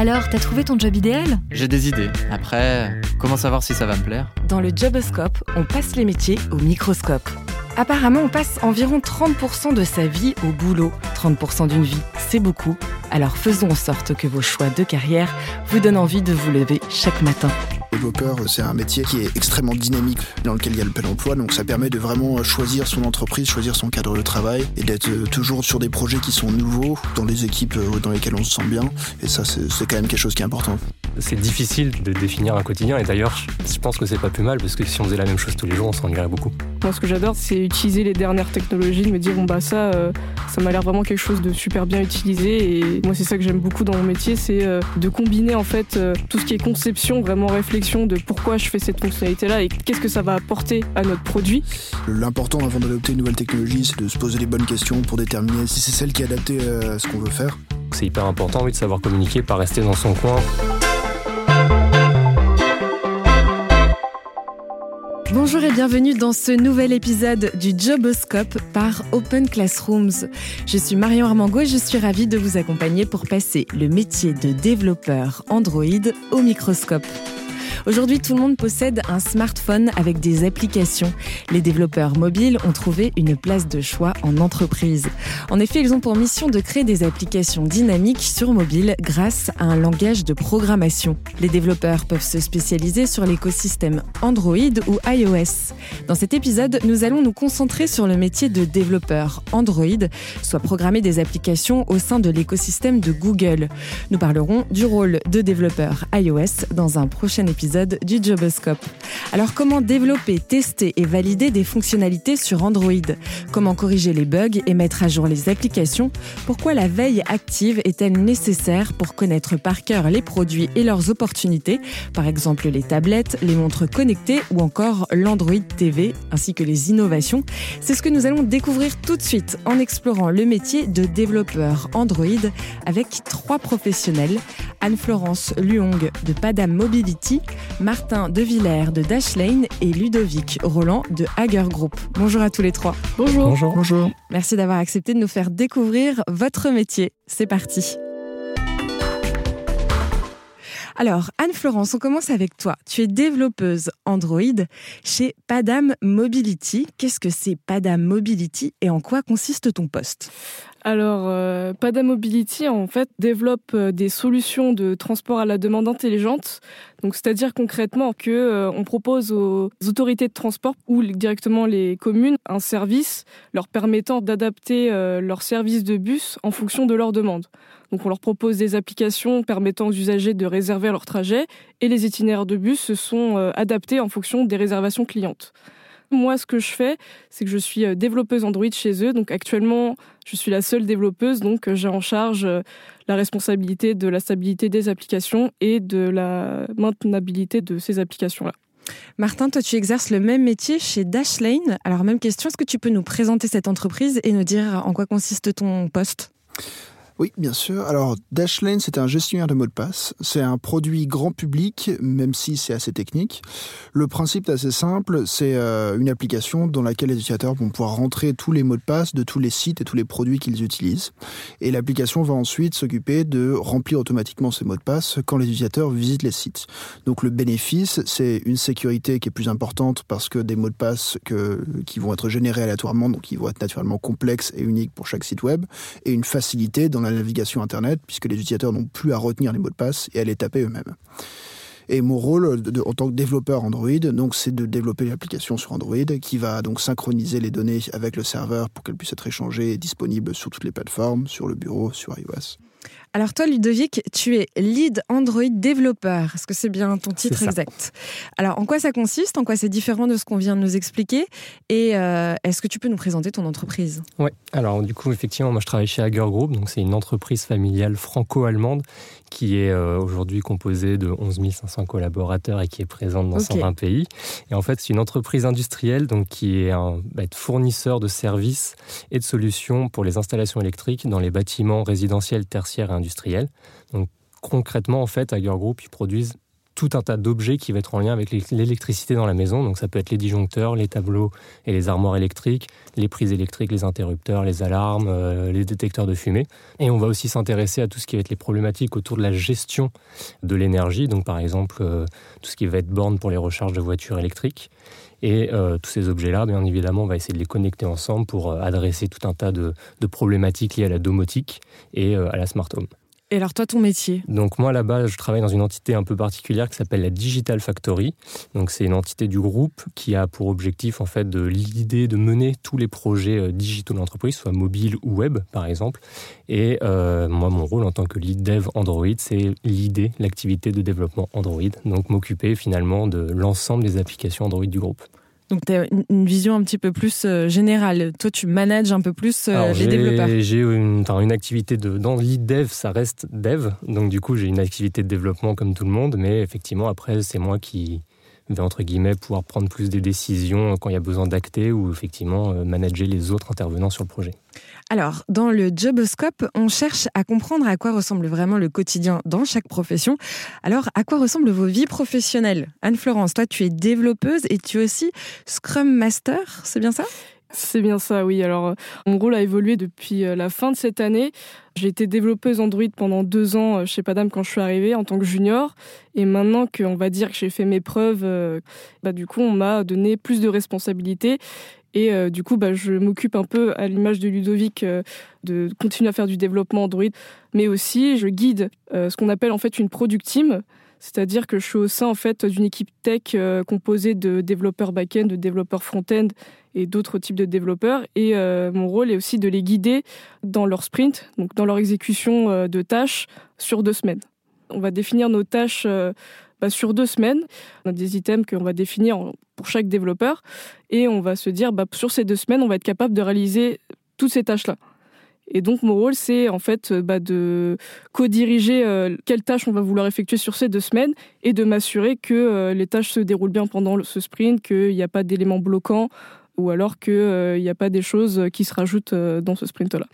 Alors, t'as trouvé ton job idéal? J'ai des idées. Après, comment savoir si ça va me plaire? Dans le Joboscope, on passe les métiers au microscope. Apparemment, on passe environ 30% de sa vie au boulot. 30% d'une vie, c'est beaucoup. Alors faisons en sorte que vos choix de carrière vous donnent envie de vous lever chaque matin. Développeur, c'est un métier qui est extrêmement dynamique, dans lequel il y a le plein emploi, donc ça permet de vraiment choisir son entreprise, choisir son cadre de travail et d'être toujours sur des projets qui sont nouveaux, dans les équipes dans lesquelles on se sent bien. Et ça, c'est quand même quelque chose qui est important. C'est difficile de définir un quotidien et d'ailleurs, je pense que c'est pas plus mal parce que si on faisait la même chose tous les jours, on s'ennuierait beaucoup. Moi, ce que j'adore, c'est utiliser les dernières technologies, de me dire bon bah ça, euh, ça m'a l'air vraiment quelque chose de super bien utilisé et moi c'est ça que j'aime beaucoup dans mon métier, c'est euh, de combiner en fait euh, tout ce qui est conception, vraiment réflexion de pourquoi je fais cette fonctionnalité là et qu'est-ce que ça va apporter à notre produit. L'important avant d'adopter une nouvelle technologie, c'est de se poser les bonnes questions pour déterminer si c'est celle qui est adaptée à ce qu'on veut faire. C'est hyper important oui, de savoir communiquer, pas rester dans son coin. Bonjour et bienvenue dans ce nouvel épisode du Joboscope par Open Classrooms. Je suis Marion Armango et je suis ravie de vous accompagner pour passer le métier de développeur Android au microscope. Aujourd'hui, tout le monde possède un smartphone avec des applications. Les développeurs mobiles ont trouvé une place de choix en entreprise. En effet, ils ont pour mission de créer des applications dynamiques sur mobile grâce à un langage de programmation. Les développeurs peuvent se spécialiser sur l'écosystème Android ou iOS. Dans cet épisode, nous allons nous concentrer sur le métier de développeur Android, soit programmer des applications au sein de l'écosystème de Google. Nous parlerons du rôle de développeur iOS dans un prochain épisode du Joboscope. Alors comment développer, tester et valider des fonctionnalités sur Android? Comment corriger les bugs et mettre à jour les applications? Pourquoi la veille active est-elle nécessaire pour connaître par cœur les produits et leurs opportunités? Par exemple les tablettes, les montres connectées ou encore l'Android TV ainsi que les innovations? C'est ce que nous allons découvrir tout de suite en explorant le métier de développeur Android avec trois professionnels. Anne-Florence Luong de Padam Mobility, Martin Devillers de Dashlane et Ludovic Roland de Hager Group. Bonjour à tous les trois. Bonjour. Bonjour. Bonjour. Merci d'avoir accepté de nous faire découvrir votre métier. C'est parti. Alors, Anne-Florence, on commence avec toi. Tu es développeuse Android chez Padam Mobility. Qu'est-ce que c'est Padam Mobility et en quoi consiste ton poste? Alors, euh, Pada Mobility, en fait, développe euh, des solutions de transport à la demande intelligente. Donc, c'est-à-dire concrètement que euh, on propose aux autorités de transport ou directement les communes un service leur permettant d'adapter euh, leur service de bus en fonction de leurs demandes. Donc, on leur propose des applications permettant aux usagers de réserver leur trajet et les itinéraires de bus se sont adaptés en fonction des réservations clientes. Moi, ce que je fais, c'est que je suis euh, développeuse Android chez eux. Donc actuellement, je suis la seule développeuse, donc euh, j'ai en charge euh, la responsabilité de la stabilité des applications et de la maintenabilité de ces applications-là. Martin, toi, tu exerces le même métier chez Dashlane. Alors, même question, est-ce que tu peux nous présenter cette entreprise et nous dire en quoi consiste ton poste? Oui, bien sûr. Alors, Dashlane, c'est un gestionnaire de mots de passe. C'est un produit grand public, même si c'est assez technique. Le principe est assez simple. C'est euh, une application dans laquelle les utilisateurs vont pouvoir rentrer tous les mots de passe de tous les sites et tous les produits qu'ils utilisent. Et l'application va ensuite s'occuper de remplir automatiquement ces mots de passe quand les utilisateurs visitent les sites. Donc, le bénéfice, c'est une sécurité qui est plus importante parce que des mots de passe qui vont être générés aléatoirement, donc qui vont être naturellement complexes et uniques pour chaque site web, et une facilité dans la navigation Internet, puisque les utilisateurs n'ont plus à retenir les mots de passe et à les taper eux-mêmes. Et mon rôle en tant que développeur Android, donc, c'est de développer l'application sur Android qui va donc synchroniser les données avec le serveur pour qu'elles puissent être échangées et disponibles sur toutes les plateformes, sur le bureau, sur iOS. Alors toi, Ludovic, tu es lead Android développeur. Est-ce que c'est bien ton titre exact? Alors en quoi ça consiste? En quoi c'est différent de ce qu'on vient de nous expliquer? Et euh, est-ce que tu peux nous présenter ton entreprise? Oui. Alors du coup, effectivement, moi je travaille chez Hager Group, donc c'est une entreprise familiale franco-allemande qui est euh, aujourd'hui composée de 11 500 collaborateurs et qui est présente dans 120 pays. Et en fait, c'est une entreprise industrielle donc qui est un bah, fournisseur de services et de solutions pour les installations électriques dans les bâtiments résidentiels, tertiaires et industriels. Donc concrètement, en fait, Hager Group, ils produisent tout un tas d'objets qui vont être en lien avec l'électricité dans la maison. Donc ça peut être les disjoncteurs, les tableaux et les armoires électriques, les prises électriques, les interrupteurs, les alarmes, euh, les détecteurs de fumée. Et on va aussi s'intéresser à tout ce qui va être les problématiques autour de la gestion de l'énergie. Donc par exemple, euh, tout ce qui va être borne pour les recharges de voitures électriques. Et euh, tous ces objets-là, bien évidemment, on va essayer de les connecter ensemble pour adresser tout un tas de, de problématiques liées à la domotique et à la smart home. Et alors toi, ton métier Donc moi là-bas, je travaille dans une entité un peu particulière qui s'appelle la Digital Factory. Donc c'est une entité du groupe qui a pour objectif en fait de l'idée de mener tous les projets euh, digitaux de l'entreprise, soit mobile ou web par exemple. Et euh, moi, mon rôle en tant que lead dev Android, c'est l'idée, l'activité de développement Android. Donc m'occuper finalement de l'ensemble des applications Android du groupe. Donc, tu as une vision un petit peu plus euh, générale. Toi, tu manages un peu plus euh, les développeurs. J'ai une, une activité de. Dans lead dev, ça reste dev. Donc, du coup, j'ai une activité de développement comme tout le monde. Mais effectivement, après, c'est moi qui entre guillemets, pouvoir prendre plus des décisions quand il y a besoin d'acter ou effectivement euh, manager les autres intervenants sur le projet. Alors, dans le Joboscope, on cherche à comprendre à quoi ressemble vraiment le quotidien dans chaque profession. Alors, à quoi ressemblent vos vies professionnelles? Anne-Florence, toi, tu es développeuse et tu es aussi Scrum Master, c'est bien ça? C'est bien ça, oui. Alors, mon rôle a évolué depuis euh, la fin de cette année. J'ai été développeuse Android pendant deux ans euh, chez Padam quand je suis arrivée en tant que junior. Et maintenant qu'on va dire que j'ai fait mes preuves, euh, bah, du coup, on m'a donné plus de responsabilités. Et euh, du coup, bah, je m'occupe un peu, à l'image de Ludovic, euh, de continuer à faire du développement Android, mais aussi je guide euh, ce qu'on appelle en fait une product team, c'est-à-dire que je suis au sein en fait d'une équipe tech composée de développeurs back-end, de développeurs front-end et d'autres types de développeurs. Et mon rôle est aussi de les guider dans leur sprint, donc dans leur exécution de tâches sur deux semaines. On va définir nos tâches bah, sur deux semaines. On a des items qu'on va définir pour chaque développeur et on va se dire bah, sur ces deux semaines, on va être capable de réaliser toutes ces tâches-là. Et donc mon rôle, c'est en fait bah, de co-diriger euh, quelles tâches on va vouloir effectuer sur ces deux semaines et de m'assurer que euh, les tâches se déroulent bien pendant ce sprint, qu'il n'y a pas d'éléments bloquants ou alors qu'il euh, n'y a pas des choses qui se rajoutent dans ce sprint-là.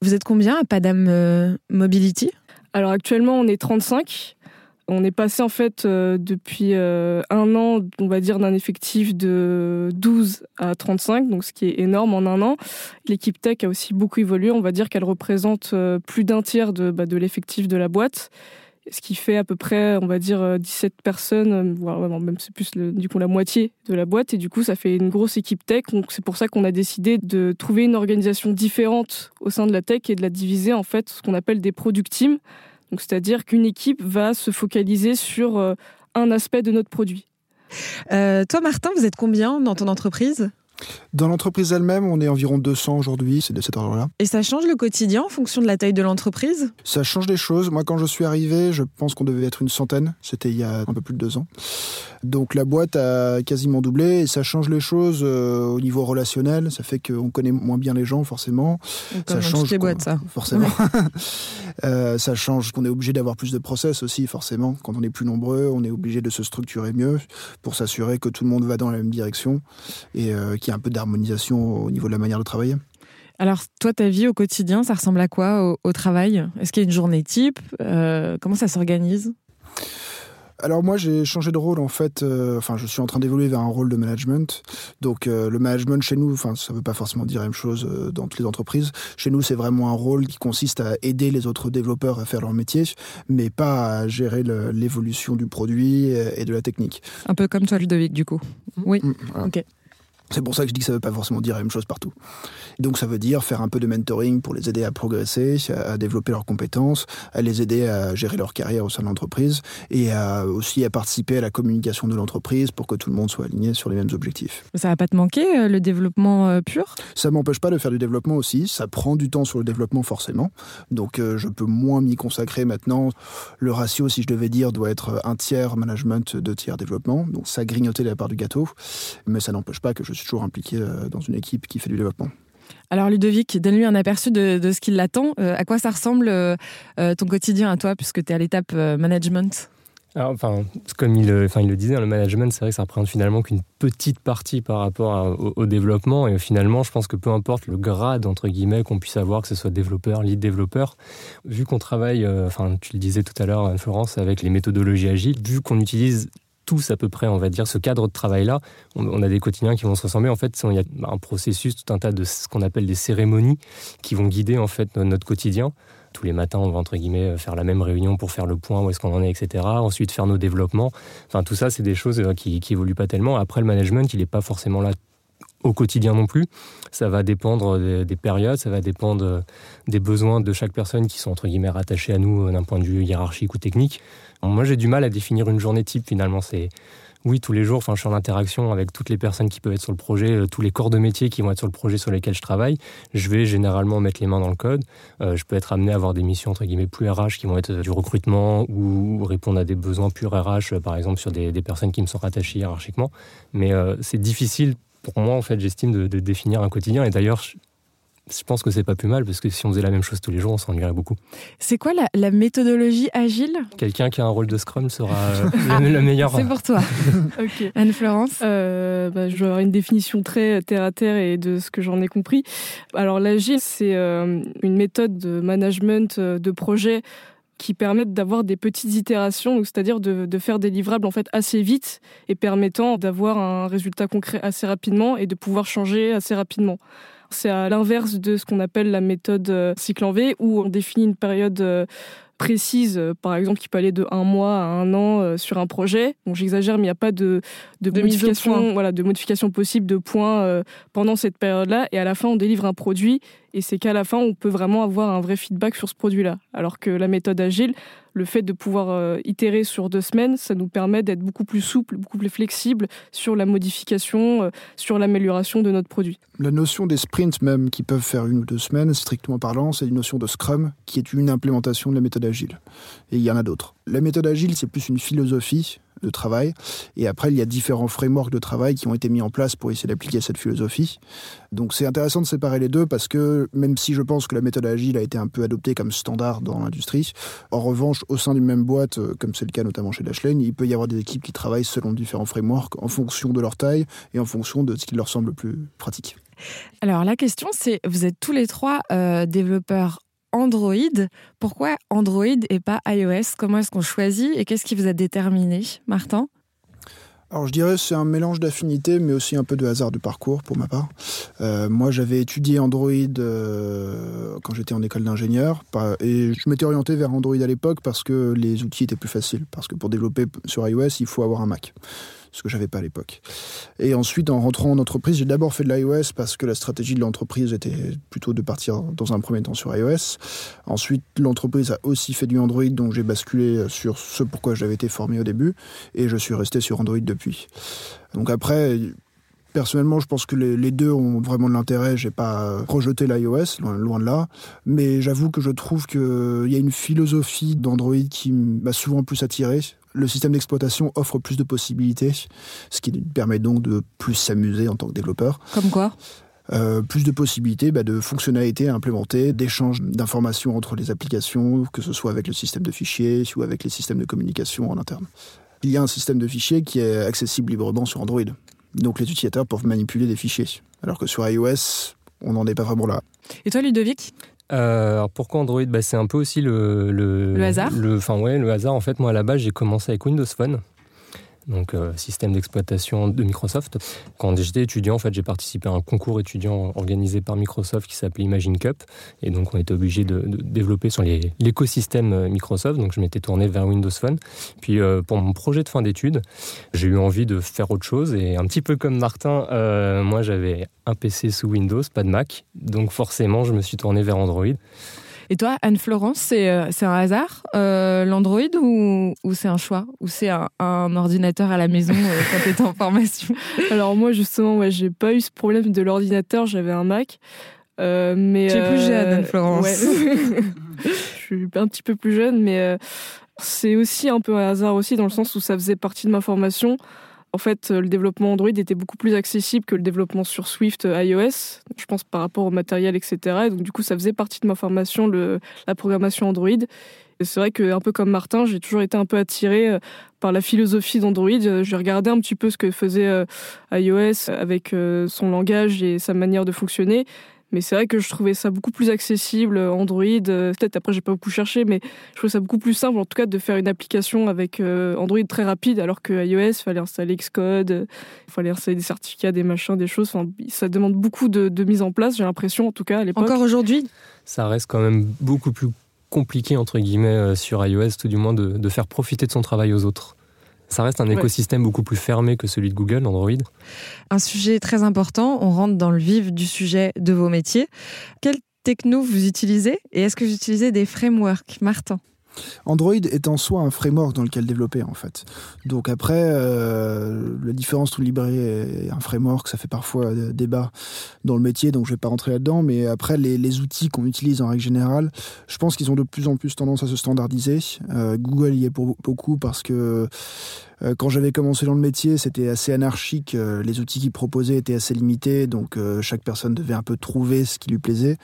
Vous êtes combien à Padam Mobility? Alors actuellement, on est 35. On est passé en fait euh, depuis euh, un an, on va dire, d'un effectif de 12 à 35, donc ce qui est énorme en un an. L'équipe tech a aussi beaucoup évolué. On va dire qu'elle représente euh, plus d'un tiers de, bah, de l'effectif de la boîte, ce qui fait à peu près, on va dire, 17 personnes, voire même c'est plus du coup la moitié de la boîte. Et du coup, ça fait une grosse équipe tech. C'est pour ça qu'on a décidé de trouver une organisation différente au sein de la tech et de la diviser en fait ce qu'on appelle des product teams c'est-à-dire qu'une équipe va se focaliser sur euh, un aspect de notre produit. Euh, toi, Martin, vous êtes combien dans ton entreprise? Dans l'entreprise elle-même, on est environ 200 aujourd'hui, c'est de cet ordre-là. Et ça change le quotidien en fonction de la taille de l'entreprise? Ça change des choses. Moi, quand je suis arrivé, je pense qu'on devait être une centaine. C'était il y a un peu plus de deux ans. Donc la boîte a quasiment doublé et ça change les choses euh, au niveau relationnel. Ça fait qu'on connaît moins bien les gens, forcément. ça change les boîtes, ça. Forcément. Euh, ça change qu'on est obligé d'avoir plus de process aussi, forcément. Quand on est plus nombreux, on est obligé de se structurer mieux pour s'assurer que tout le monde va dans la même direction et euh, qu'il y a un peu d'harmonisation au niveau de la manière de travailler. Alors, toi, ta vie au quotidien, ça ressemble à quoi au, travail? Est-ce qu'il y a une journée type? Euh, Comment ça s'organise? Alors moi j'ai changé de rôle en fait. Euh, enfin je suis en train d'évoluer vers un rôle de management. Donc euh, le management chez nous, enfin ça veut pas forcément dire la même chose dans toutes les entreprises. Chez nous c'est vraiment un rôle qui consiste à aider les autres développeurs à faire leur métier, mais pas à gérer l'évolution du produit et de la technique. Un peu comme toi Ludovic du coup. Oui. Mm, ok. C'est pour ça que je dis que ça ne veut pas forcément dire la même chose partout. Donc ça veut dire faire un peu de mentoring pour les aider à progresser, à développer leurs compétences, à les aider à gérer leur carrière au sein de l'entreprise et à aussi à participer à la communication de l'entreprise pour que tout le monde soit aligné sur les mêmes objectifs. Ça va pas te manquer euh, le développement euh, pur? Ça m'empêche pas de faire du développement aussi. Ça prend du temps sur le développement forcément. Donc euh, je peux moins m'y consacrer maintenant. Le ratio, si je devais dire, doit être un tiers management, deux tiers développement. Donc ça grignotait la part du gâteau, mais ça n'empêche pas que je suis toujours impliqué euh, dans une équipe qui fait du développement. Alors Ludovic, donne-lui un aperçu de, ce qui l'attend. Euh, à quoi ça ressemble euh, ton quotidien à toi, puisque tu es à l'étape management? Enfin, comme il, enfin, il le disait, hein, le management, c'est vrai que ça représente finalement qu'une petite partie par rapport au, développement. Et finalement, je pense que peu importe le grade, entre guillemets, qu'on puisse avoir, que ce soit développeur, lead développeur, vu qu'on travaille, euh, enfin, tu le disais tout à l'heure, Florence, avec les méthodologies agiles, vu qu'on utilise tous à peu près, on va dire, ce cadre de travail-là. On, a des quotidiens qui vont se ressembler. En fait, il y a un processus, tout un tas de ce qu'on appelle des cérémonies qui vont guider en fait notre quotidien. Tous les matins, on va entre guillemets faire la même réunion pour faire le point où est-ce qu'on en est, etc. Ensuite, faire nos développements. Enfin, tout ça, c'est des choses euh, qui, qui évoluent pas tellement. Après, le management, il n'est pas forcément là au quotidien non plus. Ça va dépendre des, périodes, ça va dépendre des besoins de chaque personne qui sont entre guillemets rattachés à nous euh, d'un point de vue hiérarchique ou technique. Moi, j'ai du mal à définir une journée type finalement. C'est oui, tous les jours, enfin, je suis en interaction avec toutes les personnes qui peuvent être sur le projet, euh, tous les corps de métier qui vont être sur le projet sur lesquels je travaille. Je vais généralement mettre les mains dans le code. Euh, je peux être amené à avoir des missions entre guillemets plus RH qui vont être du recrutement ou répondre à des besoins plus RH, par exemple sur des, personnes qui me sont rattachées hiérarchiquement. Mais c'est difficile pour moi, en fait, j'estime de, définir un quotidien. Et d'ailleurs, je pense que c'est pas plus mal parce que si on faisait la même chose tous les jours, on s'ennuierait beaucoup. C'est quoi la, méthodologie agile? Quelqu'un qui a un rôle de Scrum sera euh, le, meilleur. C'est pour toi. Anne-Florence? Euh, bah, Je vais avoir une définition très terre à terre et de ce que j'en ai compris. Alors l'agile, c'est euh, une méthode de management de projet qui permettent d'avoir des petites itérations, c'est-à-dire de, de, faire des livrables en fait assez vite et permettant d'avoir un résultat concret assez rapidement et de pouvoir changer assez rapidement. C'est à l'inverse de ce qu'on appelle la méthode euh, cycle en V, où on définit une période euh, précise, euh, par exemple, qui peut aller de un mois à un an sur un projet. Bon, j'exagère, mais il n'y a pas de, de, modification, voilà, de modification possible de points pendant cette période-là. Et à la fin, on délivre un produit et c'est qu'à la fin, on peut vraiment avoir un vrai feedback sur ce produit-là. Alors que la méthode agile, le fait de pouvoir euh, itérer sur deux semaines, ça nous permet d'être beaucoup plus souple, beaucoup plus flexible sur la modification, euh, sur l'amélioration de notre produit. La notion des sprints même, qui peuvent faire une ou deux semaines, strictement parlant, c'est une notion de Scrum, qui est une implémentation de la méthode agile. Et il y en a d'autres. La méthode agile, c'est plus une philosophie de travail. Et après, il y a différents frameworks de travail qui ont été mis en place pour essayer d'appliquer cette philosophie. Donc c'est intéressant de séparer les deux parce que même si je pense que la méthode agile a été un peu adoptée comme standard dans l'industrie, en revanche, au sein d'une même boîte, euh, comme c'est le cas notamment chez Dashlane, il peut y avoir des équipes qui travaillent selon différents frameworks en fonction de leur taille et en fonction de ce qui leur semble le plus pratique. Alors la question c'est, vous êtes tous les trois euh, développeurs Android. Pourquoi Android et pas iOS? Comment est-ce qu'on choisit et qu'est-ce qui vous a déterminé, Martin? Alors je dirais c'est un mélange d'affinités, mais aussi un peu de hasard de parcours pour ma part. Euh, moi j'avais étudié Android euh, quand j'étais en école d'ingénieur, et je m'étais orienté vers Android à l'époque parce que les outils étaient plus faciles, parce que pour développer sur iOS il faut avoir un Mac ce que j'avais pas à l'époque. Et ensuite, en rentrant en entreprise, j'ai d'abord fait de l'iOS parce que la stratégie de l'entreprise était plutôt de partir dans un premier temps sur iOS. Ensuite, l'entreprise a aussi fait du Android, donc j'ai basculé sur ce pourquoi j'avais été formé au début, et je suis resté sur Android depuis. Donc après, Personnellement, je pense que les, deux ont vraiment de l'intérêt. J'ai pas rejeté l'iOS, loin, de là. Mais j'avoue que je trouve qu'il y a une philosophie d'Android qui m'a souvent plus attiré le système d'exploitation offre plus de possibilités, ce qui permet donc de plus s'amuser en tant que développeur. Comme quoi euh, plus de possibilités bah, de fonctionnalités à implémenter, d'échanges d'informations entre les applications, que ce soit avec le système de fichiers ou avec les systèmes de communication en interne. Il y a un système de fichiers qui est accessible librement sur Android. Donc les utilisateurs peuvent manipuler des fichiers. Alors que sur iOS, on n'en est pas vraiment là. Et toi, Ludovic? Euh, alors pourquoi Android? Bah, C'est un peu aussi le, le, hasard. Enfin ouais, le hasard. En fait, moi à la base, j'ai commencé avec Windows Phone donc euh, système d'exploitation de Microsoft. Quand j'étais étudiant, en fait, j'ai participé à un concours étudiant organisé par Microsoft qui s'appelait Imagine Cup, et donc on était obligé de, développer sur l'écosystème euh, Microsoft. Donc je m'étais tourné vers Windows Phone. Puis euh, pour mon projet de fin d'études, j'ai eu envie de faire autre chose, et un petit peu comme Martin, moi j'avais un PC sous Windows, pas de Mac, donc forcément je me suis tourné vers Android. Et toi, Anne-Florence, c'est euh, un hasard, euh, l'Android, ou, ou c'est un choix? Ou c'est un, ordinateur à la maison euh, quand tu étais en formation? Alors moi, justement, ouais, j'ai pas eu ce problème de l'ordinateur, j'avais un Mac. mais, tu es plus jeune, Anne-Florence. je suis un petit peu plus jeune, mais c'est aussi un peu un hasard aussi, dans le sens où ça faisait partie de ma formation en fait, le développement Android était beaucoup plus accessible que le développement sur Swift euh, iOS, je pense par rapport au matériel, etc. donc, du coup, ça faisait partie de ma formation, la programmation Android. C'est vrai que un peu comme Martin, j'ai toujours été un peu attiré par la philosophie d'Android. J'ai regardé un petit peu ce que faisait iOS avec son langage et sa manière de fonctionner. Mais c'est vrai que je trouvais ça beaucoup plus accessible, euh, Android. Euh, peut-être après, j'ai pas beaucoup cherché, mais je trouvais ça beaucoup plus simple, en tout cas, de faire une application avec euh, Android très rapide, alors que iOS, il fallait installer Xcode, il fallait installer des certificats, des machins, des choses. Enfin, ça demande beaucoup de, de mise en place, j'ai l'impression, en tout cas, à l'époque. Encore aujourd'hui? Ça reste quand même beaucoup plus compliqué, entre guillemets, sur iOS, tout du moins, de, de faire profiter de son travail aux autres. Ça reste un écosystème beaucoup plus fermé que celui de Google, Android. Un sujet très important, on rentre dans le vif du sujet de vos métiers. Quelle techno vous utilisez et est-ce que vous utilisez des frameworks, Martin Android est en soi un framework dans lequel développer en fait. Donc après, euh, la différence entre une et un framework, ça fait parfois euh, débat dans le métier, donc je vais pas rentrer là-dedans. Mais après, les, outils qu'on utilise en règle générale, je pense qu'ils ont de plus en plus tendance à se standardiser. Euh, Google y est pour beaucoup parce que euh, quand j'avais commencé dans le métier, c'était assez anarchique. Les outils qu'ils proposaient étaient assez limités, donc chaque personne devait un peu trouver ce qui lui plaisait.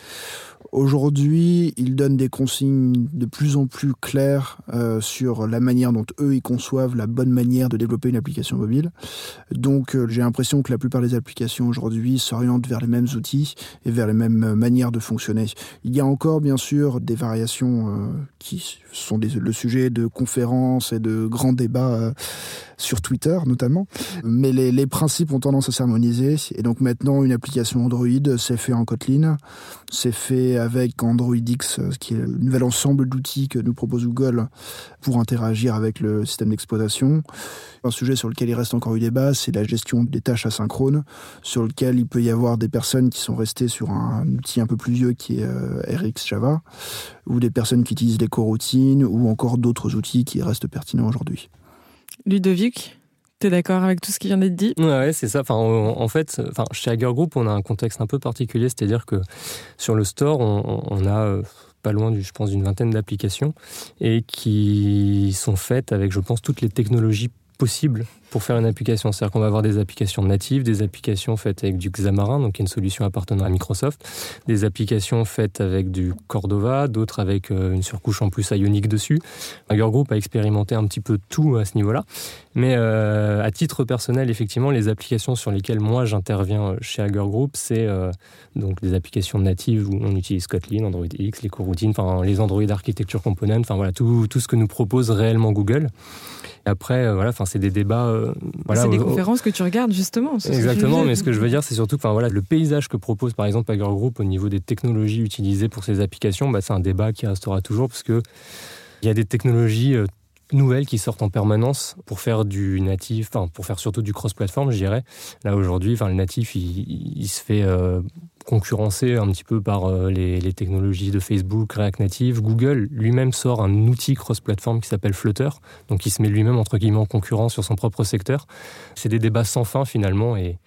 Aujourd'hui, ils donnent des consignes de plus en plus claires sur la manière dont eux ils conçoivent la bonne manière de développer une application mobile. Donc, j'ai l'impression que la plupart des applications aujourd'hui s'orientent vers les mêmes outils et vers les mêmes manières de fonctionner. Il y a encore bien sûr des variations qui sont le sujet de conférences et de grands débats sur Twitter notamment. Mais les, principes ont tendance à s'harmoniser. Et donc maintenant, une application Android, c'est fait en Kotlin. C'est fait avec Android X, qui est le nouvel ensemble d'outils que nous propose Google pour interagir avec le système d'exploitation. Un sujet sur lequel il reste encore eu débat, c'est la gestion des tâches asynchrones, sur lequel il peut y avoir des personnes qui sont restées sur un outil un peu plus vieux qui est euh, RX Java, ou des personnes qui utilisent les coroutines, ou encore d'autres outils qui restent pertinents aujourd'hui. Ludovic, tu es d'accord avec tout ce qui vient d'être dit? Ouais, c'est ça. Enfin, en fait, enfin, chez Hager Group, on a un contexte un peu particulier, c'est-à-dire que sur le store, on, a euh, pas loin, du, je pense, d'une vingtaine d'applications et qui sont faites avec, je pense, toutes les technologies possibles pour faire une application. C'est-à-dire qu'on va avoir des applications natives, des applications faites avec du Xamarin, donc une solution appartenant à Microsoft, des applications faites avec du Cordova, d'autres avec euh, une surcouche en plus Ionic dessus. Hager Group a expérimenté un petit peu tout à ce niveau-là. Mais euh, à titre personnel, effectivement, les applications sur lesquelles moi j'interviens chez Hager Group, c'est euh, donc des applications natives où on utilise Kotlin, Android X, les coroutines, enfin les Android Architecture Components, enfin voilà tout, tout ce que nous propose réellement Google. Et après, voilà, enfin c'est des débats euh, c'est des conférences que tu regardes justement. Exactement, mais ce que je veux dire, c'est surtout que voilà, le paysage que propose par exemple Hager Group au niveau des technologies utilisées pour ces applications, bah, c'est un débat qui restera toujours parce que il y a des technologies euh, nouvelles qui sortent en permanence pour faire du natif, enfin pour faire surtout du cross-platform, je dirais. Là aujourd'hui, enfin le natif, il, se fait euh, concurrencer un petit peu par euh, les, technologies de Facebook, React Native. Google lui-même sort un outil cross-platform qui s'appelle Flutter, donc il se met lui-même entre guillemets en concurrence sur son propre secteur. C'est des débats sans fin finalement et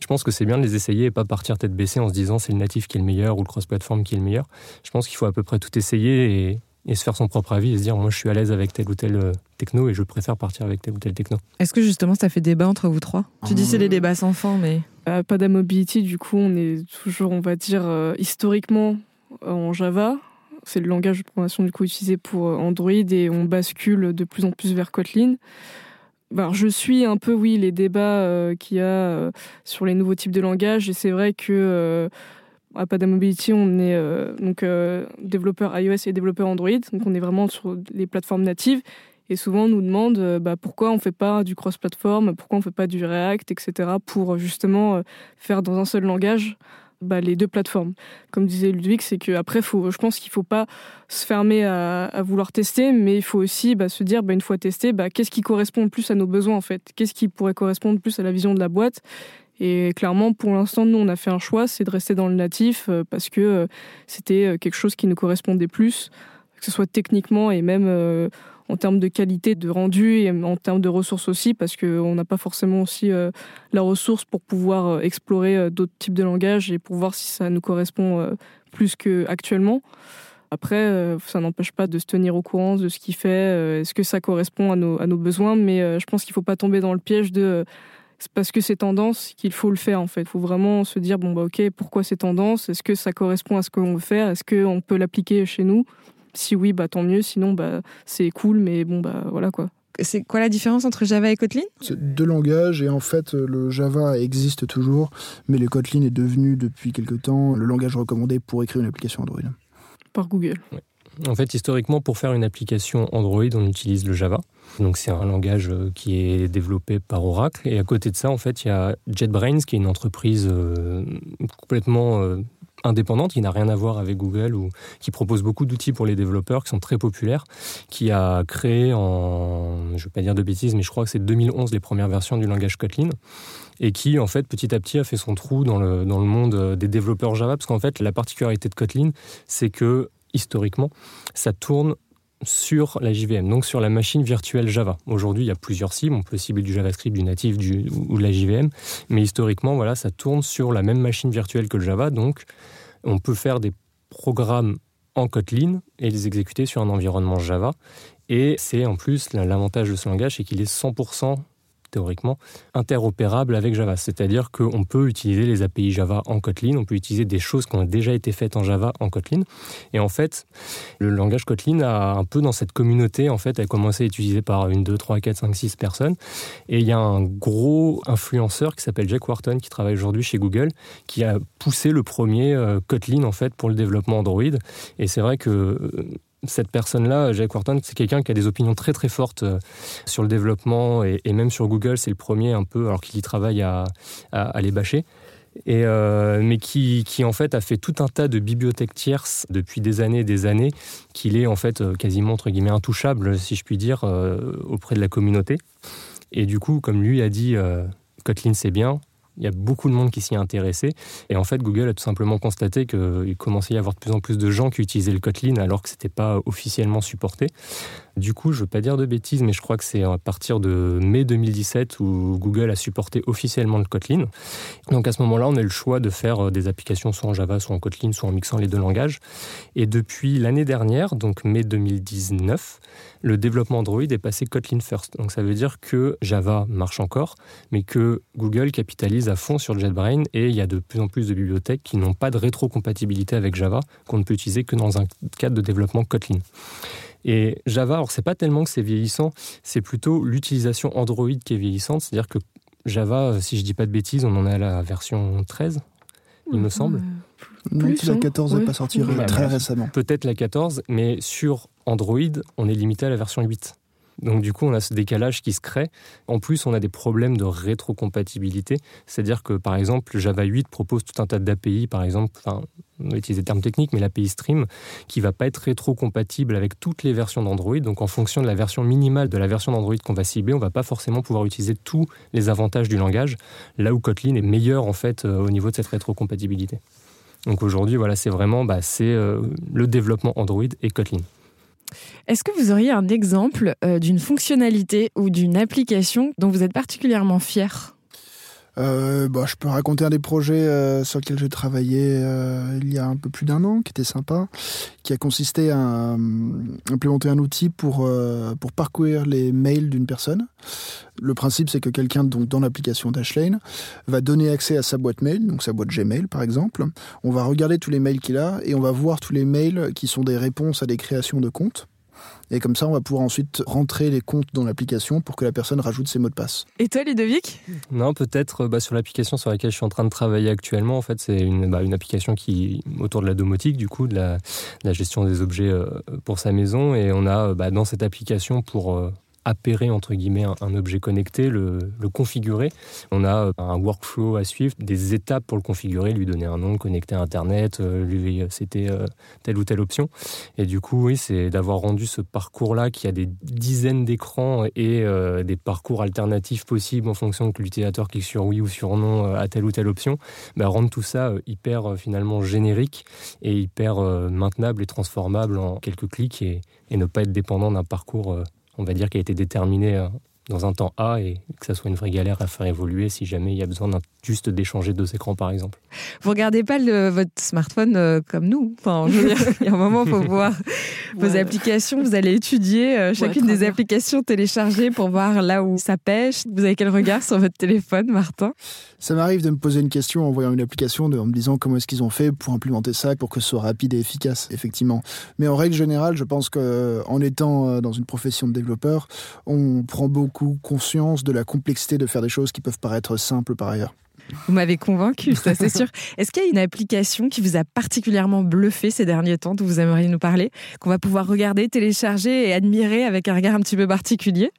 je pense que c'est bien de les essayer et pas partir tête baissée en se disant c'est le natif qui est le meilleur ou le cross-platform qui est le meilleur. Je pense qu'il faut à peu près tout essayer et et se faire son propre avis et se dire moi je suis à l'aise avec telle ou telle euh, techno et je préfère partir avec telle ou telle techno. Est-ce que justement ça fait débat entre vous trois? Tu dis c'est des débats sans fin mais... Euh, pas mobility du coup on est toujours on va dire euh, historiquement en Java. C'est le langage de programmation du coup utilisé pour Android et on bascule de plus en plus vers Kotlin. Alors, je suis un peu, oui, les débats qu'il y a sur les nouveaux types de langages et c'est vrai que à Pada Mobility, on est euh, donc euh, développeur iOS et développeur Android, donc on est vraiment sur les plateformes natives. Et souvent, on nous demande euh, bah, pourquoi on ne fait pas du cross-platform, pourquoi on ne fait pas du React, etc., pour justement faire dans un seul langage bah, les deux plateformes. Comme disait Ludwig, c'est qu'après, je pense qu'il ne faut pas se fermer à, vouloir tester, mais il faut aussi bah, se dire, une fois testé, qu'est-ce qui correspond le plus à nos besoins en fait? Qu'est-ce qui pourrait correspondre plus à la vision de la boîte? Et clairement, pour l'instant, nous, on a fait un choix, c'est de rester dans le natif euh, parce que euh, c'était euh, quelque chose qui nous correspondait plus, que ce soit techniquement et même en termes de qualité de rendu et en termes de ressources aussi, parce qu'on n'a pas forcément aussi la ressource pour pouvoir explorer d'autres types de langages et pour voir si ça nous correspond plus qu'actuellement. Après, ça n'empêche pas de se tenir au courant de ce qu'il fait, est-ce que ça correspond à nos, à nos besoins, mais je pense qu'il ne faut pas tomber dans le piège de c'est parce que c'est tendance qu'il faut le faire en fait. Il faut vraiment se dire bon bah ok pourquoi c'est tendance? Est-ce que ça correspond à ce qu'on veut faire? Est-ce qu'on peut l'appliquer chez nous? Si oui, bah tant mieux. Sinon, bah c'est cool, mais bon, bah voilà quoi. C'est quoi la différence entre Java et Kotlin? C'est deux langages et en fait le Java existe toujours, mais le Kotlin est devenu depuis quelque temps le langage recommandé pour écrire une application Android. Par Google. En fait, historiquement, pour faire une application Android, on utilise le Java. Donc, c'est un langage euh, qui est développé par Oracle. Et à côté de ça, en fait, il y a JetBrains, qui est une entreprise euh, complètement euh, indépendante, qui n'a rien à voir avec Google ou qui propose beaucoup d'outils pour les développeurs qui sont très populaires, qui a créé en, je ne vais pas dire de bêtises, mais je crois que c'est 2011 les premières versions du langage Kotlin et qui en fait petit à petit a fait son trou dans le, dans le monde des développeurs Java parce qu'en fait la particularité de Kotlin c'est que historiquement ça tourne sur la JVM, donc sur la machine virtuelle Java. Aujourd'hui, il y a plusieurs cibles. On peut cibler du JavaScript, du natif ou de la JVM. Mais historiquement, voilà, ça tourne sur la même machine virtuelle que le Java. Donc, on peut faire des programmes en Kotlin et les exécuter sur un environnement Java. Et c'est en plus l'avantage de ce langage, c'est qu'il est 100% théoriquement interopérable avec Java. C'est-à-dire qu'on peut utiliser les API Java en Kotlin, on peut utiliser des choses qui ont déjà été faites en Java en Kotlin. Et en fait, le langage Kotlin a un peu dans cette communauté, en fait, a commencé à être utilisé par une, deux, trois, quatre, cinq, six personnes. Et il y a un gros influenceur qui s'appelle Jack Wharton, qui travaille aujourd'hui chez Google, qui a poussé le premier euh, Kotlin, en fait, pour le développement Android. Et c'est vrai que euh, cette personne-là, Jack Wharton, c'est quelqu'un qui a des opinions très très fortes euh, sur le développement et, même sur Google. C'est le premier un peu, alors qu'il y travaille à, les bâcher. Et euh, mais qui, qui, en fait a fait tout un tas de bibliothèques tierces depuis des années et des années, qu'il est en fait euh, quasiment entre guillemets intouchable, si je puis dire, auprès de la communauté. Et du coup, comme lui a dit, Kotlin c'est bien, il y a beaucoup de monde qui s'y est intéressé. Et en fait, Google a tout simplement constaté qu'il commençait à y avoir de plus en plus de gens qui utilisaient le Kotlin alors que ce n'était pas officiellement supporté. Du coup, je ne veux pas dire de bêtises, mais je crois que c'est à partir de mai 2017 où Google a supporté officiellement le Kotlin. Donc à ce moment-là, on a eu le choix de faire euh, des applications soit en Java, soit en Kotlin, soit en mixant les deux langages. Et depuis l'année dernière, donc mai 2019, le développement Android est passé Kotlin first. Donc ça veut dire que Java marche encore, mais que Google capitalise à fond sur JetBrains et il y a de plus en plus de bibliothèques qui n'ont pas de rétrocompatibilité avec Java, qu'on ne peut utiliser que dans un cadre de développement Kotlin. Et Java, alors c'est pas tellement que c'est vieillissant, c'est plutôt l'utilisation Android qui est vieillissante. C'est-à-dire que Java, si je dis pas de bêtises, on en est à la version 13, il me semble. Plus, la 14 n'est pas sortie très récemment. Peut-être la 14, mais sur Android, on est limité à la version 8. Donc du coup, on a ce décalage qui se crée. En plus, on a des problèmes de rétrocompatibilité. C'est-à-dire que, par exemple, Java 8 propose tout un tas d'API, par exemple, enfin, on va utiliser des termes techniques, mais l'API Stream, qui va pas être rétrocompatible avec toutes les versions d'Android. Donc en fonction de la version minimale de la version d'Android qu'on va cibler, on va pas forcément pouvoir utiliser tous les avantages du langage, là où Kotlin est meilleur en fait euh, au niveau de cette rétrocompatibilité. Donc aujourd'hui, voilà, c'est vraiment bah, euh, le développement Android et Kotlin. Est-ce que vous auriez un exemple euh, d'une fonctionnalité ou d'une application dont vous êtes particulièrement fier? Euh, bah, je peux raconter un des projets euh, sur lequel j'ai travaillé euh, il y a un peu plus d'un an, qui était sympa, qui a consisté à implémenter un outil pour, pour parcourir les mails d'une personne. Le principe, c'est que quelqu'un donc dans l'application Dashlane va donner accès à sa boîte mail, donc sa boîte Gmail par exemple. On va regarder tous les mails qu'il a et on va voir tous les mails qui sont des réponses à des créations de comptes. Et comme ça, on va pouvoir ensuite rentrer les comptes dans l'application pour que la personne rajoute ses mots de passe. Et toi, Ludovic? Non, peut-être bah, sur l'application sur laquelle je suis en train de travailler actuellement. En fait, c'est une, bah, une, application qui autour de la domotique, du coup, de la, la gestion des objets euh, pour sa maison. Et on a bah, dans cette application pour euh, appairer entre guillemets un, objet connecté, le, configurer. On a euh, un workflow à suivre, des étapes pour le configurer, lui donner un nom, connecter à Internet, euh, lui c'était euh, telle ou telle option. Et du coup, oui, c'est d'avoir rendu ce parcours-là qui a des dizaines d'écrans et des parcours alternatifs possibles en fonction que l'utilisateur clique sur oui ou sur non à telle ou telle option, bah, rendre tout ça hyper finalement générique et hyper maintenable et transformable en quelques clics et ne pas être dépendant d'un parcours on va dire, qui a été déterminé euh, dans un temps A et que ça soit une vraie galère à faire évoluer si jamais il y a besoin juste d'échanger deux écrans par exemple. Vous regardez pas le, votre smartphone euh, comme nous. Enfin, je veux dire, il y a un moment, il faut voir vos applications. Vous allez étudier euh, chacune des applications téléchargées pour voir là où ça pêche. Vous avez quel regard sur votre téléphone, Martin? Ça m'arrive de me poser une question en voyant une application, en me disant comment est-ce qu'ils ont fait pour implémenter ça pour que ce soit rapide et efficace, effectivement. Mais en règle générale, je pense que en étant euh, dans une profession de développeur, on prend beaucoup conscience de la complexité de faire des choses qui peuvent paraître simples par ailleurs. Vous m'avez convaincu, ça c'est sûr. Est-ce qu'il y a une application qui vous a particulièrement bluffé ces derniers temps, dont vous aimeriez nous parler, qu'on va pouvoir regarder, télécharger et admirer avec un regard un petit peu particulier?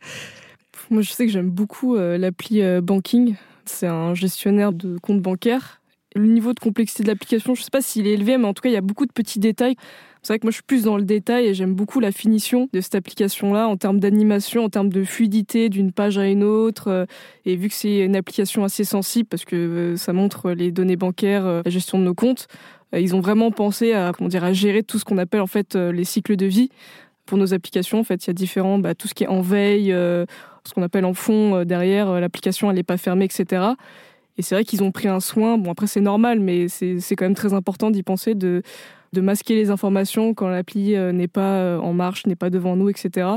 Moi, je sais que j'aime beaucoup euh, l'appli euh, Banking. C'est un gestionnaire de comptes bancaires. Le niveau de complexité de l'application, je ne sais pas s'il est élevé, mais en tout cas, il y a beaucoup de petits détails. C'est vrai que moi, je suis plus dans le détail et j'aime beaucoup la finition de cette application-là en termes d'animation, en termes de fluidité d'une page à une autre. Euh, et vu que c'est une application assez sensible parce que euh, ça montre les données bancaires, euh, la gestion de nos comptes, ils ont vraiment pensé à, comment dire, gérer tout ce qu'on appelle en fait les cycles de vie pour nos applications. En fait, il y a différents, bah, tout ce qui est en veille, ce qu'on appelle en fond derrière, l'application n'est pas fermée, etc. Et c'est vrai qu'ils ont pris un soin. Bon, après c'est normal, mais c'est quand même très important d'y penser de de masquer les informations quand l'appli euh, n'est pas euh, en marche, n'est pas devant nous, etc.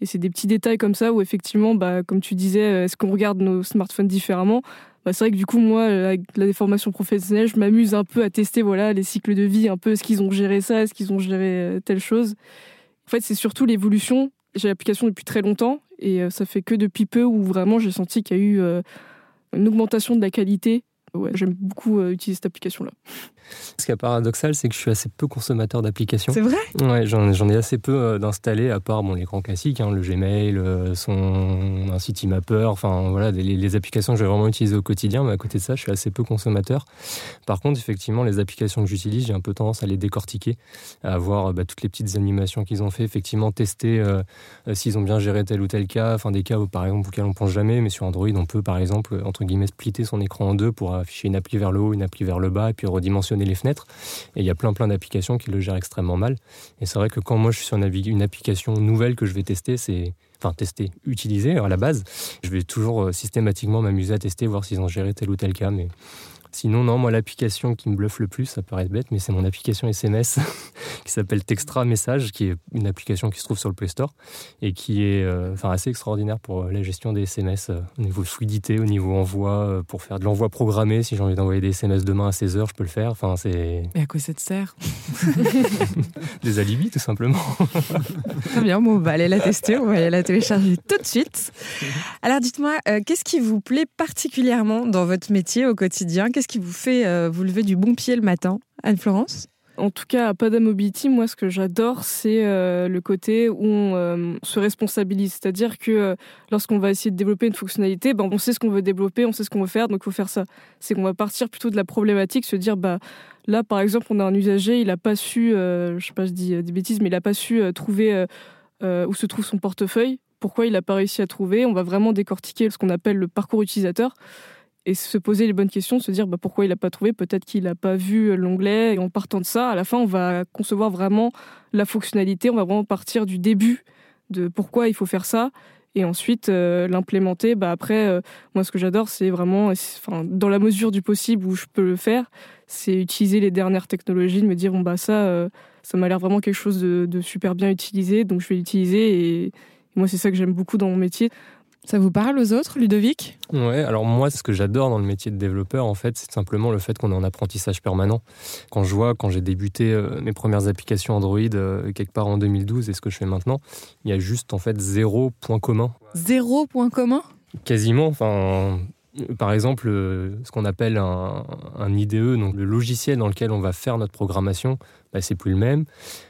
Et c'est des petits détails comme ça où effectivement, bah, comme tu disais, euh, est-ce qu'on regarde nos smartphones différemment? Bah, C'est vrai que du coup, moi, avec la déformation professionnelle, je m'amuse un peu à tester voilà, les cycles de vie, un peu est-ce qu'ils ont géré ça, est-ce qu'ils ont géré telle chose? En fait, c'est surtout l'évolution. J'ai l'application depuis très longtemps et ça fait que depuis peu où vraiment j'ai senti qu'il y a eu une augmentation de la qualité j'aime beaucoup euh, utiliser cette application-là. Ce qui est paradoxal, c'est que je suis assez peu consommateur d'applications. C'est vrai? Ouais, j'en ai assez peu euh, d'installer, à part bon, les grands classiques, hein, le Gmail, euh, son, un Citymapper, enfin voilà, les, applications que je vais vraiment utiliser au quotidien, mais à côté de ça, je suis assez peu consommateur. Par contre, effectivement, les applications que j'utilise, j'ai un peu tendance à les décortiquer, à voir bah, toutes les petites animations qu'ils ont fait, effectivement tester s'ils ont bien géré tel ou tel cas, enfin des cas où, par exemple auxquels on pense jamais, mais sur Android, on peut par exemple, entre guillemets, splitter son écran en deux pour afficher une appli vers le haut, une appli vers le bas, et puis redimensionner les fenêtres. Et il y a plein plein d'applications qui le gèrent extrêmement mal. Et c'est vrai que quand moi je suis sur une, application nouvelle que je vais tester, c'est enfin tester, utiliser à la base, je vais toujours euh, systématiquement m'amuser à tester, voir s'ils ont géré tel ou tel cas. Mais Sinon, non, moi, l'application qui me bluffe le plus, ça paraît bête, mais c'est mon application SMS qui s'appelle Textra Message, qui est une application qui se trouve sur le Play Store et qui est euh, enfin, assez extraordinaire pour euh, la gestion des SMS euh, au niveau fluidité, au niveau envoi, pour faire de l'envoi programmé. Si j'ai envie d'envoyer des SMS demain à 16h, je peux le faire. Enfin, c'est... Et à quoi ça te sert Des alibis, tout simplement. Très bien, bon, on va aller la tester, on va aller la télécharger tout de suite. Alors, dites-moi, qu'est-ce qui vous plaît particulièrement dans votre métier au quotidien? Qu'est-ce qui vous fait euh, vous lever du bon pied le matin, Anne-Florence? En tout cas, à Pada Mobility, moi, ce que j'adore, c'est euh, le côté où on euh, se responsabilise. C'est-à-dire que lorsqu'on va essayer de développer une fonctionnalité, ben, on sait ce qu'on veut développer, on sait ce qu'on veut faire, donc il faut faire ça. C'est qu'on va partir plutôt de la problématique, se dire, bah, là, par exemple, on a un usager, il n'a pas su, je sais pas, je dis des bêtises, mais il n'a pas su trouver où se trouve son portefeuille. Pourquoi il n'a pas réussi à trouver? On va vraiment décortiquer ce qu'on appelle le parcours utilisateur et se poser les bonnes questions, se dire bah, pourquoi il n'a pas trouvé, peut-être qu'il n'a pas vu l'onglet. Et en partant de ça, à la fin, on va concevoir vraiment la fonctionnalité, on va vraiment partir du début de pourquoi il faut faire ça. Et ensuite, euh, l'implémenter, bah après, euh, moi, ce que j'adore, c'est vraiment, dans la mesure du possible où je peux le faire, c'est utiliser les dernières technologies, de me dire, bon, bah ça, euh, ça m'a l'air vraiment quelque chose de, super bien utilisé, donc je vais l'utiliser. Et, moi, c'est ça que j'aime beaucoup dans mon métier. Ça vous parle aux autres, Ludovic? Ouais, alors moi, ce que j'adore dans le métier de développeur, en fait, c'est simplement le fait qu'on est en apprentissage permanent. Quand je vois, quand j'ai débuté euh, mes premières applications Android euh, quelque part en 2012 et ce que je fais maintenant, il y a juste en fait zéro point commun. Zéro point commun? Quasiment. Enfin, par exemple, euh, ce qu'on appelle un, IDE, donc le logiciel dans lequel on va faire notre programmation, bah, c'est plus le même.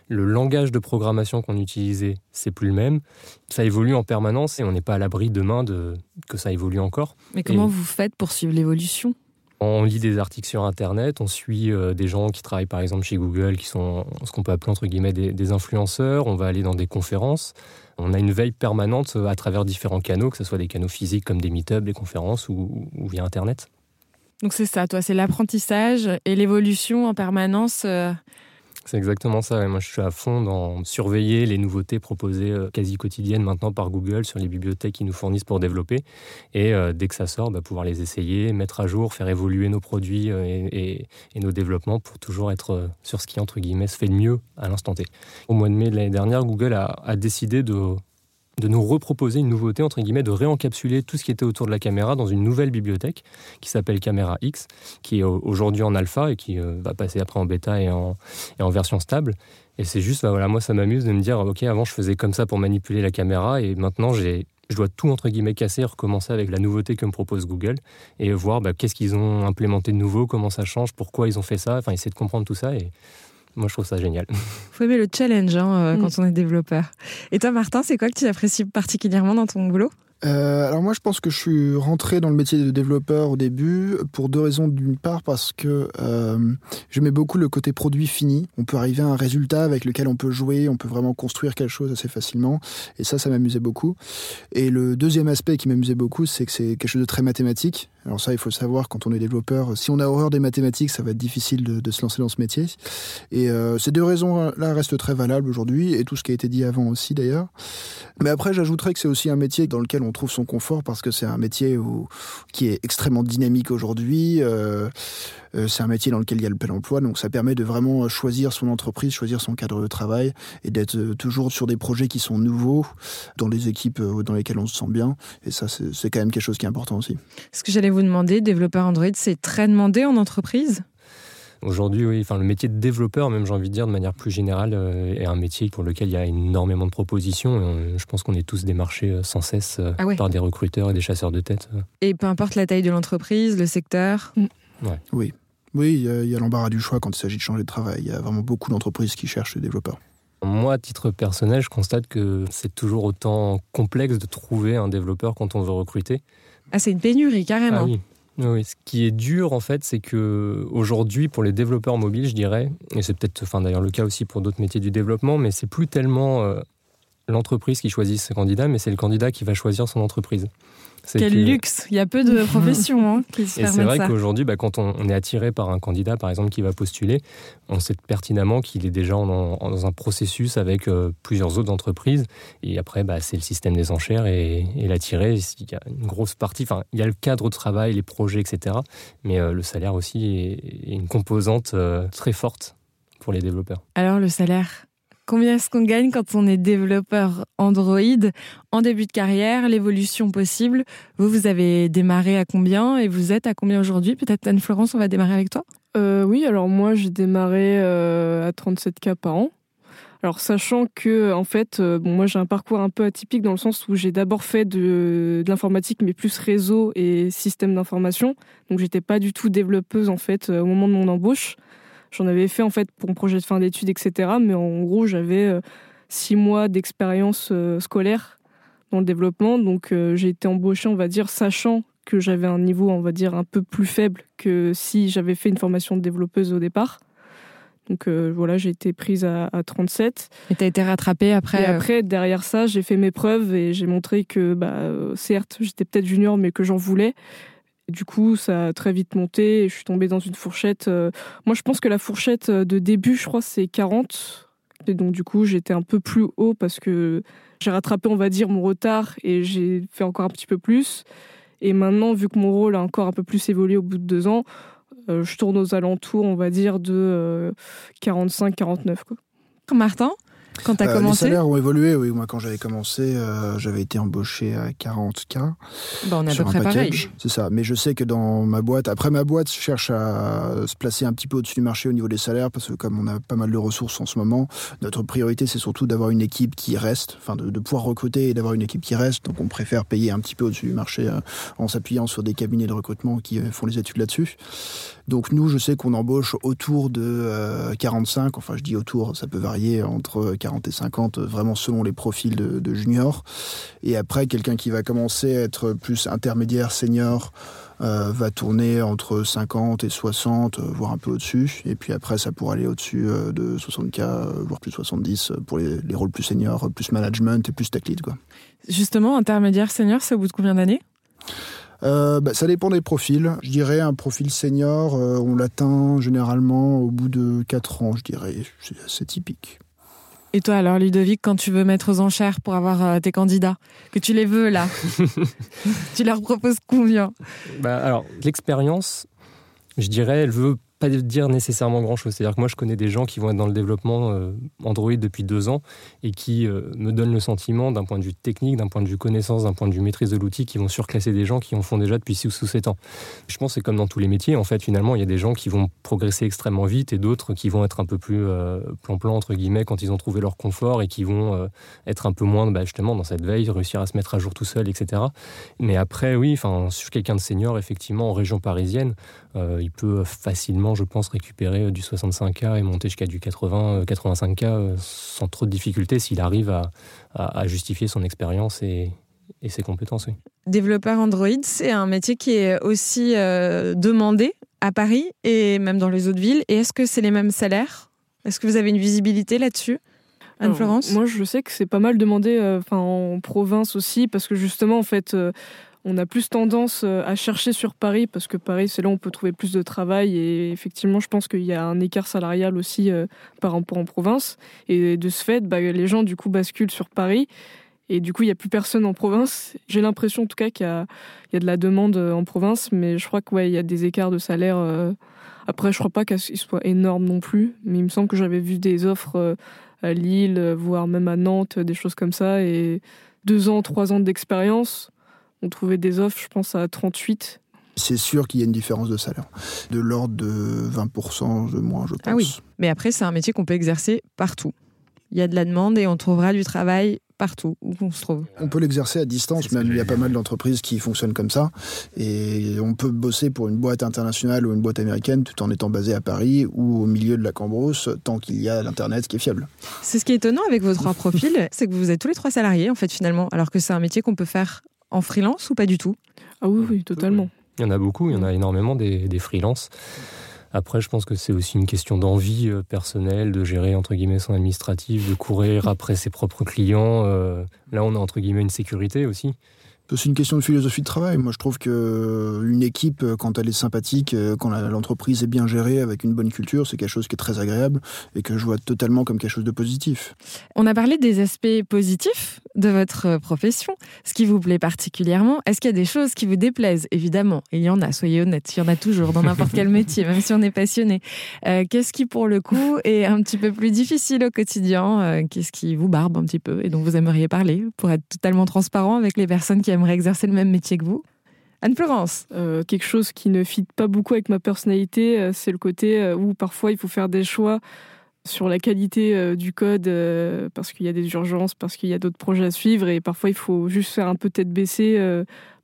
Le langage de programmation qu'on utilisait, c'est plus le même. Ça évolue en permanence et on n'est pas à l'abri demain de, que ça évolue encore. Mais comment vous faites pour suivre l'évolution? On lit des articles sur Internet, on suit euh, des gens qui travaillent par exemple chez Google, qui sont ce qu'on peut appeler entre guillemets des, influenceurs, on va aller dans des conférences. On a une veille permanente à travers différents canaux, que ce soit des canaux physiques comme des meet des conférences ou, via Internet. Donc c'est ça, toi, c'est l'apprentissage et l'évolution en permanence. Euh, C'est exactement ça. Moi, je suis à fond dans surveiller les nouveautés proposées euh, quasi quotidiennes maintenant par Google sur les bibliothèques qu'ils nous fournissent pour développer. Et euh, dès que ça sort, bah, pouvoir les essayer, mettre à jour, faire évoluer nos produits euh, et, nos développements pour toujours être sur ce qui, entre guillemets, se fait de mieux à l'instant T. Au mois de mai de l'année dernière, Google a décidé de de nous reproposer une nouveauté, entre guillemets, de réencapsuler tout ce qui était autour de la caméra dans une nouvelle bibliothèque qui s'appelle Camera X, qui est aujourd'hui en alpha et qui euh, va passer après en bêta et en, en version stable. Et c'est juste, bah voilà, moi ça m'amuse de me dire, ok, avant je faisais comme ça pour manipuler la caméra et maintenant j'ai je dois tout entre guillemets casser, recommencer avec la nouveauté que me propose Google et voir bah, qu'est-ce qu'ils ont implémenté de nouveau, comment ça change, pourquoi ils ont fait ça, enfin essayer de comprendre tout ça et moi, je trouve ça génial. faut aimer le challenge hein, euh, mm. quand on est développeur. Et toi, Martin, c'est quoi que tu apprécies particulièrement dans ton boulot? Euh, alors moi je pense que je suis rentré dans le métier de développeur au début pour deux raisons. D'une part parce que euh, j'aimais beaucoup le côté produit fini. On peut arriver à un résultat avec lequel on peut jouer, on peut vraiment construire quelque chose assez facilement. Et ça, ça m'amusait beaucoup. Et le deuxième aspect qui m'amusait beaucoup, c'est que c'est quelque chose de très mathématique. Alors ça, il faut le savoir quand on est développeur. Si on a horreur des mathématiques, ça va être difficile de, se lancer dans ce métier. Et euh, ces deux raisons-là restent très valables aujourd'hui, et tout ce qui a été dit avant aussi d'ailleurs. Mais après, j'ajouterais que c'est aussi un métier dans lequel on trouve son confort parce que c'est un métier qui est extrêmement dynamique aujourd'hui. Euh, euh, c'est un métier dans lequel il y a le plein emploi, donc ça permet de vraiment choisir son entreprise, choisir son cadre de travail et d'être toujours sur des projets qui sont nouveaux, dans les équipes dans lesquelles on se sent bien. Et ça, c'est quand même quelque chose qui est important aussi. Ce que j'allais demander, développeur Android, c'est très demandé en entreprise Aujourd'hui, oui, enfin, le métier de développeur, même j'ai envie de dire de manière plus générale, euh, est un métier pour lequel il y a énormément de propositions. je pense qu'on est tous démarchés euh, sans cesse euh, ah par des recruteurs et des chasseurs de tête. Et peu importe la taille de l'entreprise, le secteur mm. Oui. Oui, il y a, l'embarras du choix quand il s'agit de changer de travail. Il y a vraiment beaucoup d'entreprises qui cherchent des développeurs. Moi, à titre personnel, je constate que c'est toujours autant complexe de trouver un développeur quand on veut recruter. Ah, c'est une pénurie, carrément. Ah oui. Oui, ce qui est dur en fait, c'est que aujourd'hui pour les développeurs mobiles, je dirais, et c'est peut-être, enfin d'ailleurs le cas aussi pour d'autres métiers du développement, mais c'est plus tellement euh, l'entreprise qui choisit ses candidats, mais c'est le candidat qui va choisir son entreprise. Quel luxe Il y a peu de professions hein, qui se Et c'est vrai qu'aujourd'hui, bah, quand on, est attiré par un candidat, par exemple, qui va postuler, on sait pertinemment qu'il est déjà dans un processus avec euh, plusieurs autres entreprises. Et après, bah, c'est le système des enchères et, l'attirer. Il y a une grosse partie, enfin, il y a le cadre de travail, les projets, etc. Mais euh, le salaire aussi est, une composante euh, très forte pour les développeurs. Alors, le salaire Combien est-ce qu'on gagne quand on est développeur Android en début de carrière, l'évolution possible Vous, vous avez démarré à combien et vous êtes à combien aujourd'hui? Peut-être Anne-Florence, on va démarrer avec toi euh, Oui, alors moi j'ai démarré euh, à 37K par an. Alors sachant que en fait, euh, bon, moi j'ai un parcours un peu atypique dans le sens où j'ai d'abord fait de, de l'informatique, mais plus réseau et système d'information. Donc j'étais pas du tout développeuse en fait au moment de mon embauche. J'en avais fait en fait pour mon projet de fin d'études, etc. Mais en gros, j'avais euh, six mois d'expérience euh, scolaire dans le développement. Donc euh, j'ai été embauchée, on va dire, sachant que j'avais un niveau, on va dire, un peu plus faible que si j'avais fait une formation de développeuse au départ. Donc voilà, j'ai été prise à, 37. Et tu as été rattrapée après Et après, derrière ça, j'ai fait mes preuves et j'ai montré que, bah, certes, j'étais peut-être junior, mais que j'en voulais. Du coup, ça a très vite monté et je suis tombée dans une fourchette. Euh, moi, je pense que la fourchette euh, de début, je crois, c'est 40. Et donc, du coup, j'étais un peu plus haut parce que j'ai rattrapé, on va dire, mon retard et j'ai fait encore un petit peu plus. Et maintenant, vu que mon rôle a encore un peu plus évolué au bout de deux ans, euh, je tourne aux alentours, on va dire, de 45-49. Martin quand tu as commencé Les salaires ont évolué, oui. Moi, quand j'avais commencé, euh, j'avais été embauché à 40K. Bah, on est à peu près pareil. C'est ça. Mais je sais que dans ma boîte, après ma boîte cherche à se placer un petit peu au-dessus du marché au niveau des salaires, parce que comme on a pas mal de ressources en ce moment, notre priorité, c'est surtout d'avoir une équipe qui reste, enfin de, de pouvoir recruter et d'avoir une équipe qui reste. Donc on préfère payer un petit peu au-dessus du marché euh, en s'appuyant sur des cabinets de recrutement qui euh, font les études là-dessus. Donc nous, je sais qu'on embauche autour de 45, enfin je dis autour, ça peut varier entre 40 et 50, vraiment selon les profils de, de juniors. Et après, quelqu'un qui va commencer à être plus intermédiaire, senior, euh, va tourner entre 50 et 60, euh, voire un peu au-dessus. Et puis après, ça pourra aller au-dessus euh, de 60K, voire plus 70 pour les, les, rôles plus seniors, plus management et plus tech lead. Quoi. Justement, intermédiaire, senior, c'est au bout de combien d'années? Euh, bah, Ça dépend des profils. Je dirais un profil senior, euh, on l'atteint généralement au bout de 4 ans, je dirais. C'est assez typique. Et toi alors Ludovic, quand tu veux mettre aux enchères pour avoir euh, tes candidats, que tu les veux là, tu leur proposes combien? Bah, Alors l'expérience, je dirais, elle veut pas dire nécessairement grand-chose. C'est-à-dire que moi, je connais des gens qui vont être dans le développement euh, Android depuis deux ans et qui euh, me donnent le sentiment, d'un point de vue technique, d'un point de vue connaissance, d'un point de vue maîtrise de l'outil, qui vont surclasser des gens qui en font déjà depuis 6 ou 7 ans. Je pense que c'est comme dans tous les métiers. En fait, finalement, il y a des gens qui vont progresser extrêmement vite et d'autres qui vont être un peu plus euh, plan-plan, entre guillemets, quand ils ont trouvé leur confort et qui vont être un peu moins bah, justement dans cette veille, réussir à se mettre à jour tout seul, etc. Mais après, oui, enfin, sur quelqu'un de senior, effectivement, en région parisienne, il peut facilement, je pense, récupérer euh, du 65K et monter jusqu'à du 80, 85K euh, euh, sans trop de difficultés s'il arrive à, justifier son expérience et, ses compétences. Développeur Android, c'est un métier qui est aussi demandé à Paris et même dans les autres villes. Et est-ce que c'est les mêmes salaires? Est-ce que vous avez une visibilité là-dessus? Anne-Florence? Moi, je sais que c'est pas mal demandé en province aussi, parce que justement, en fait, on a plus tendance euh, à chercher sur Paris parce que Paris, c'est là où on peut trouver plus de travail et effectivement, je pense qu'il y a un écart salarial aussi euh, par rapport en province. Et de ce fait, bah, les gens du coup basculent sur Paris et du coup, il n'y a plus personne en province. J'ai l'impression en tout cas qu'il y, a, de la demande euh, en province, mais je crois qu'il ouais, y a des écarts de salaire. Après, je crois pas qu'ils soient énormes non plus, mais il me semble que j'avais vu des offres à Lille, voire même à Nantes, des choses comme ça, et deux ans, trois ans d'expérience on trouvait des offres, je pense, à 38. C'est sûr qu'il y a une différence de salaire, de l'ordre de 20% de moins, je pense. Ah oui, mais après, c'est un métier qu'on peut exercer partout. Il y a de la demande et on trouvera du travail partout où on se trouve. On peut l'exercer à distance, même il y a pas mal d'entreprises qui fonctionnent comme ça. Et on peut bosser pour une boîte internationale ou une boîte américaine tout en étant basé à Paris ou au milieu de la Cambrousse, tant qu'il y a l'Internet qui est fiable. C'est ce qui est étonnant avec vos trois profils, c'est que vous êtes tous les trois salariés, en fait, finalement, alors que c'est un métier qu'on peut faire en freelance ou pas du tout? Ah oui, oui, totalement. Il y en a beaucoup, il y en a énormément des, des freelances. Après, je pense que c'est aussi une question d'envie euh, personnelle, de gérer entre guillemets son administratif, de courir après ses propres clients. Euh, là, on a entre guillemets une sécurité aussi. C'est une question de philosophie de travail. Moi, je trouve que euh, une équipe, euh, quand elle est sympathique, euh, quand l'entreprise est bien gérée avec une bonne culture, c'est quelque chose qui est très agréable et que je vois totalement comme quelque chose de positif. On a parlé des aspects positifs de votre profession, ce qui vous plaît particulièrement. Est-ce qu'il y a des choses qui vous déplaisent? Évidemment, il y en a, soyez honnête, il y en a toujours dans n'importe quel métier, même si on est passionné. Qu'est-ce qui, pour le coup, est un petit peu plus difficile au quotidien Qu'est-ce qui vous barbe un petit peu et dont vous aimeriez parler? Pour être totalement transparent avec les personnes qui aimerait exercer le même métier que vous Anne-Florence euh, Quelque chose qui ne fit pas beaucoup avec ma personnalité, euh, c'est le côté euh, où parfois il faut faire des choix sur la qualité du code parce qu'il y a des urgences, parce qu'il y a d'autres projets à suivre et parfois il faut juste faire un peu tête baissée.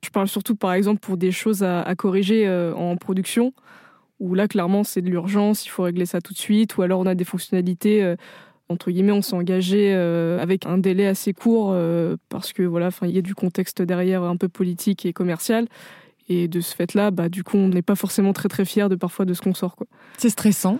je parle surtout par exemple pour des choses à corriger en production où là clairement c'est de l'urgence, il faut régler ça tout de suite ou alors on a des fonctionnalités entre guillemets, on s'est engagé euh, avec un délai assez court euh, parce que voilà, enfin, il y a du contexte derrière un peu politique et commercial. Et de ce fait-là, bah, du coup, on n'est pas forcément très très fier de parfois de ce qu'on sort. Quoi. C'est stressant.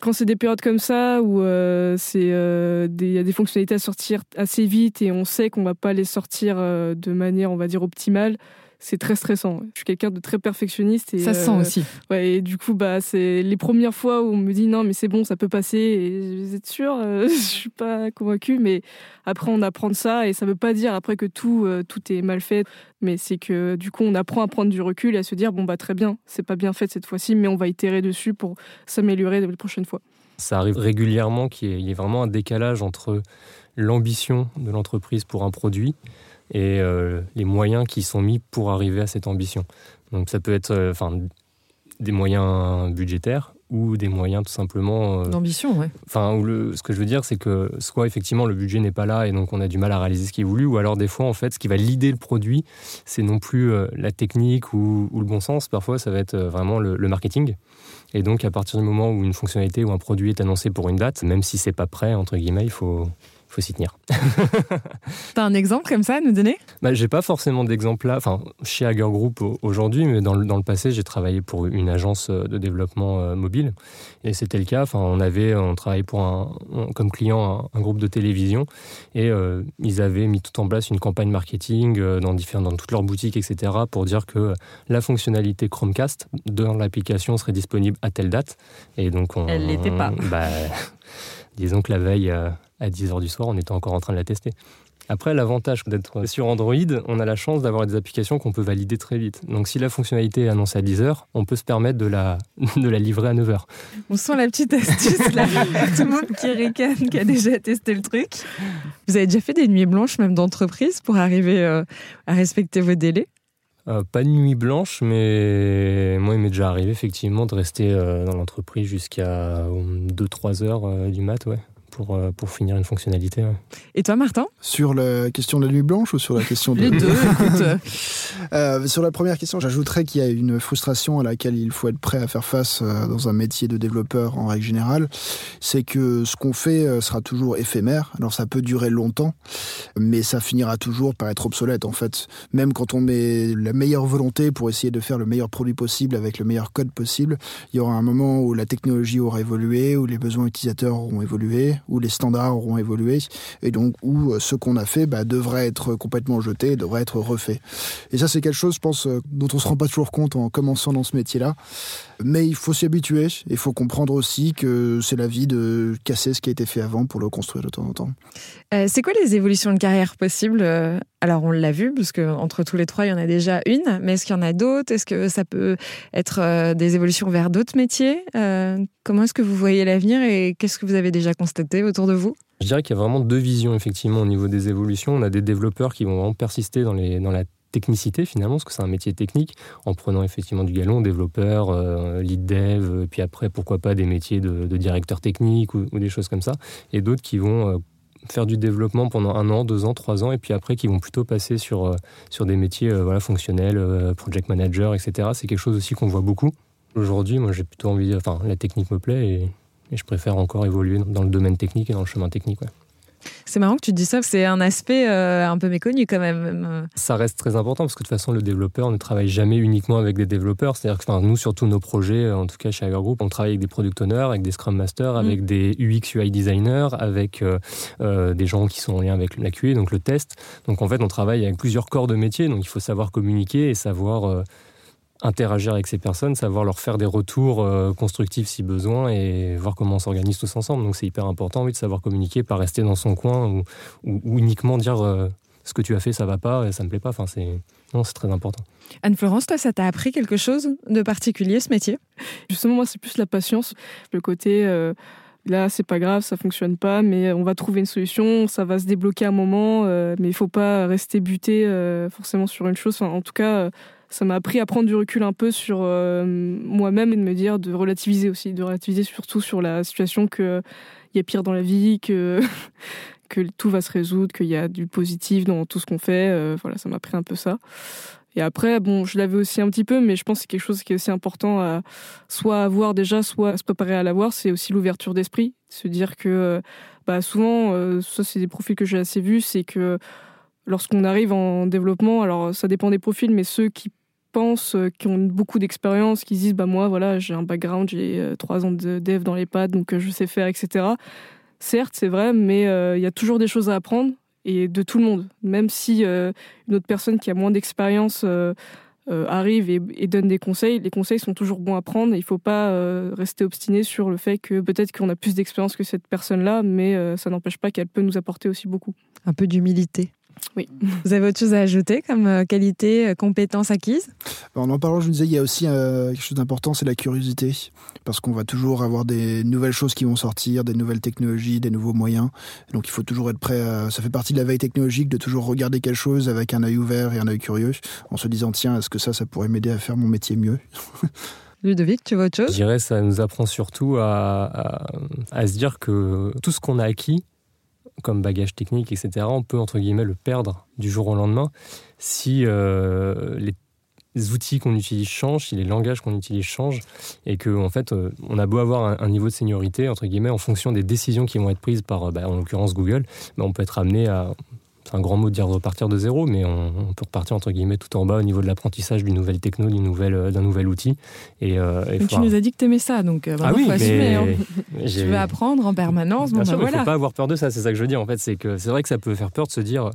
Quand c'est des périodes comme ça où euh, c'est il y a des fonctionnalités à sortir assez vite et on sait qu'on va pas les sortir de manière, on va dire, optimale, c'est très stressant. Je suis quelqu'un de très perfectionniste. Et, ça se sent euh, aussi. Ouais, et du coup, bah, c'est les premières fois où on me dit non, mais c'est bon, ça peut passer. Et vous êtes sûr euh, Je suis pas convaincue, mais après, on apprend de ça. Et ça veut pas dire après que tout, euh, tout est mal fait, mais c'est que du coup, on apprend à prendre du recul et à se dire bon, bah, très bien, c'est pas bien fait cette fois-ci, mais on va itérer dessus pour s'améliorer la prochaine fois. Ça arrive régulièrement qu'il y ait vraiment un décalage entre l'ambition de l'entreprise pour un produit et euh, les moyens qui sont mis pour arriver à cette ambition. Donc ça peut être euh, enfin des moyens budgétaires ou des moyens tout simplement euh, d'ambition ouais. Enfin ce que je veux dire c'est que soit effectivement le budget n'est pas là et donc on a du mal à réaliser ce qui est voulu ou alors des fois en fait ce qui va lider le produit c'est non plus la technique ou, le bon sens parfois ça va être vraiment le, le, marketing et donc à partir du moment où une fonctionnalité ou un produit est annoncé pour une date même si c'est pas prêt entre guillemets il faut faut s'y tenir. T'as un exemple comme ça à nous donner? Bah, J'ai pas forcément d'exemple là, enfin, chez Hager Group aujourd'hui, mais dans le, dans le, passé, j'ai travaillé pour une agence de développement mobile. Et c'était le cas. Enfin, on avait, on travaillait pour un, comme client un, groupe de télévision et ils avaient mis tout en place une campagne marketing dans, différents, dans toutes leurs boutiques, etc., pour dire que la fonctionnalité Chromecast dans l'application serait disponible à telle date. Et donc, on, elle l'était pas. Bah, disons que la veille, euh, à 10h du soir, on était encore en train de la tester. Après, l'avantage d'être sur Android, on a la chance d'avoir des applications qu'on peut valider très vite. Donc, si la fonctionnalité est annoncée à 10h, on peut se permettre de la, de la livrer à 9h. On sent la petite astuce là. Tout le monde qui ricane, qui a déjà testé le truc. Vous avez déjà fait des nuits blanches, même d'entreprise, pour arriver euh, à respecter vos délais? Euh, pas de nuit blanche, mais moi, il m'est déjà arrivé effectivement de rester euh, dans l'entreprise jusqu'à 2-3 heures euh, du mat, ouais pour, euh, pour finir une fonctionnalité. Et toi, Martin? Sur la question de la nuit blanche ou sur la question de... Les deux, euh, sur la première question, j'ajouterais qu'il y a une frustration à laquelle il faut être prêt à faire face euh, dans un métier de développeur en règle générale. C'est que ce qu'on fait sera toujours éphémère. Alors ça peut durer longtemps, mais ça finira toujours par être obsolète en fait. Même quand on met la meilleure volonté pour essayer de faire le meilleur produit possible avec le meilleur code possible, il y aura un moment où la technologie aura évolué, où les besoins utilisateurs auront évolué, où les standards auront évolué et donc où euh, ce qu'on a fait bah, devrait être complètement jeté, devrait être refait. Et ça, c'est quelque chose, je pense, euh, dont on se rend pas toujours compte en commençant dans ce métier-là. Mais il faut s'y habituer. Il faut comprendre aussi que c'est la vie de casser ce qui a été fait avant pour le construire de temps en temps. Euh, c'est quoi les évolutions de carrière possibles Alors, on l'a vu, parce qu'entre tous les trois, il y en a déjà une. Mais est-ce qu'il y en a d'autres? Est-ce que ça peut être des évolutions vers d'autres métiers? Comment est-ce que vous voyez l'avenir et qu'est-ce que vous avez déjà constaté autour de vous? Je dirais qu'il y a vraiment deux visions, effectivement, au niveau des évolutions. On a des développeurs qui vont vraiment persister dans, les, dans la technicité finalement, parce que c'est un métier technique, en prenant effectivement du galon, développeur, euh, lead dev, puis après pourquoi pas des métiers de, directeur technique ou, des choses comme ça, et d'autres qui vont euh, faire du développement pendant un an, deux ans, trois ans, et puis après qui vont plutôt passer sur, euh, sur des métiers voilà, fonctionnels, project manager, etc. C'est quelque chose aussi qu'on voit beaucoup. Aujourd'hui, moi j'ai plutôt envie, enfin la technique me plaît et, je préfère encore évoluer dans le domaine technique et dans le chemin technique. C'est marrant que tu dis ça, c'est un aspect euh, un peu méconnu quand même. Ça reste très important parce que de toute façon, le développeur ne travaille jamais uniquement avec des développeurs. C'est-à-dire que nous, sur tous nos projets, euh, en tout cas chez Group, on travaille avec des product owners, avec des scrum masters, mm. avec des UX UI designers, avec euh, des gens qui sont en lien avec la QA, donc le test. Donc en fait, on travaille avec plusieurs corps de métier, donc il faut savoir communiquer et savoir interagir avec ces personnes, savoir leur faire des retours euh, constructifs si besoin et voir comment on s'organise tous ensemble. Donc c'est hyper important oui, de savoir communiquer, pas rester dans son coin ou, uniquement dire euh, ce que tu as fait ça va pas, ça me plaît pas. Enfin c'est non c'est très important. Anne-Florence, toi, ça t'a appris quelque chose de particulier ce métier? Justement, moi, c'est plus la patience, le côté. Euh, là, c'est pas grave, ça fonctionne pas, mais on va trouver une solution, ça va se débloquer un moment, mais il faut pas rester buté forcément sur une chose. Enfin, en tout cas, ça m'a appris à prendre du recul un peu sur euh, moi-même et de me dire de relativiser aussi, de relativiser surtout sur la situation que il y a pire dans la vie, que tout va se résoudre, qu'il y a du positif dans tout ce qu'on fait. Euh, voilà, ça m'a appris un peu ça. Et après, bon, je l'avais aussi un petit peu, mais je pense que c'est quelque chose qui est aussi important à soit avoir déjà, soit se préparer à l'avoir. C'est aussi l'ouverture d'esprit, se dire que, bah, souvent, euh, ça c'est des profils que j'ai assez vus, c'est que lorsqu'on arrive en développement, alors ça dépend des profils, mais ceux qui euh, qui ont beaucoup d'expérience, qui disent bah moi voilà j'ai un background, j'ai euh, trois ans de dev dans les pads, donc euh, je sais faire, etc. Certes c'est vrai, mais il y a toujours des choses à apprendre et de tout le monde. Même si une autre personne qui a moins d'expérience arrive et, donne des conseils, les conseils sont toujours bons à prendre. Il ne faut pas rester obstiné sur le fait que peut-être qu'on a plus d'expérience que cette personne-là, mais ça n'empêche pas qu'elle peut nous apporter aussi beaucoup. Un peu d'humilité. Oui. Vous avez autre chose à ajouter comme euh, qualité, euh, compétence acquise? En en parlant, je me disais, il y a aussi euh, quelque chose d'important, c'est la curiosité. Parce qu'on va toujours avoir des nouvelles choses qui vont sortir, des nouvelles technologies, des nouveaux moyens. Donc il faut toujours être prêt. ça fait partie de la veille technologique de toujours regarder quelque chose avec un œil ouvert et un œil curieux, en se disant, tiens, est-ce que ça, ça pourrait m'aider à faire mon métier mieux? Ludovic, tu vois autre chose? Je dirais ça nous apprend surtout à, à se dire que tout ce qu'on a acquis, comme bagage technique, etc., on peut, entre guillemets, le perdre du jour au lendemain si euh, les, outils qu'on utilise changent, si les langages qu'on utilise changent, et que en fait, euh, on a beau avoir un, niveau de seniorité entre guillemets en fonction des décisions qui vont être prises par, bah, en l'occurrence Google, bah, on peut être amené à c'est un grand mot de dire repartir de zéro, mais on, peut repartir entre guillemets tout en bas au niveau de l'apprentissage d'une nouvelle techno, d'une nouvelle, euh, d'un nouvel outil. Et, tu nous as dit que tu aimais ça, donc ah oui, faut assumer. Hein. Tu veux apprendre en permanence. Bien bon, sûr, bah, il ne faut pas avoir peur de ça. C'est ça que je veux dire. En fait, c'est que c'est vrai que ça peut faire peur de se dire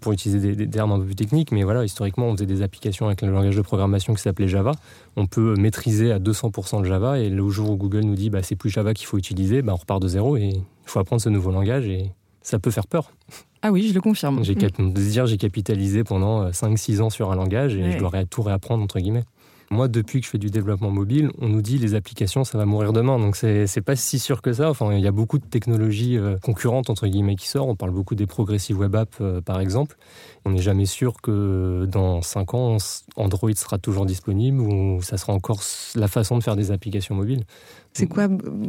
pour utiliser des, termes un peu plus techniques, mais voilà, historiquement, on faisait des applications avec le langage de programmation qui s'appelait Java. On peut maîtriser à 200% le Java, et le jour où Google nous dit bah, c'est plus Java qu'il faut utiliser, bah, on repart de zéro et il faut apprendre ce nouveau langage, et ça peut faire peur. Ah oui, je le confirme. J'ai mm. dire j'ai capitalisé pendant 5-6 euh, ans sur un langage et je dois tout réapprendre, entre guillemets. Moi, depuis que je fais du développement mobile, on nous dit les applications, ça va mourir demain. Donc, c'est pas si sûr que ça. Enfin, il y a beaucoup de technologies euh, concurrentes, entre guillemets, qui sortent. On parle beaucoup des progressive web apps, euh, par exemple. On n'est jamais sûr que dans 5 ans, Android sera toujours disponible ou ça sera encore la façon de faire des applications mobiles. C'est quoi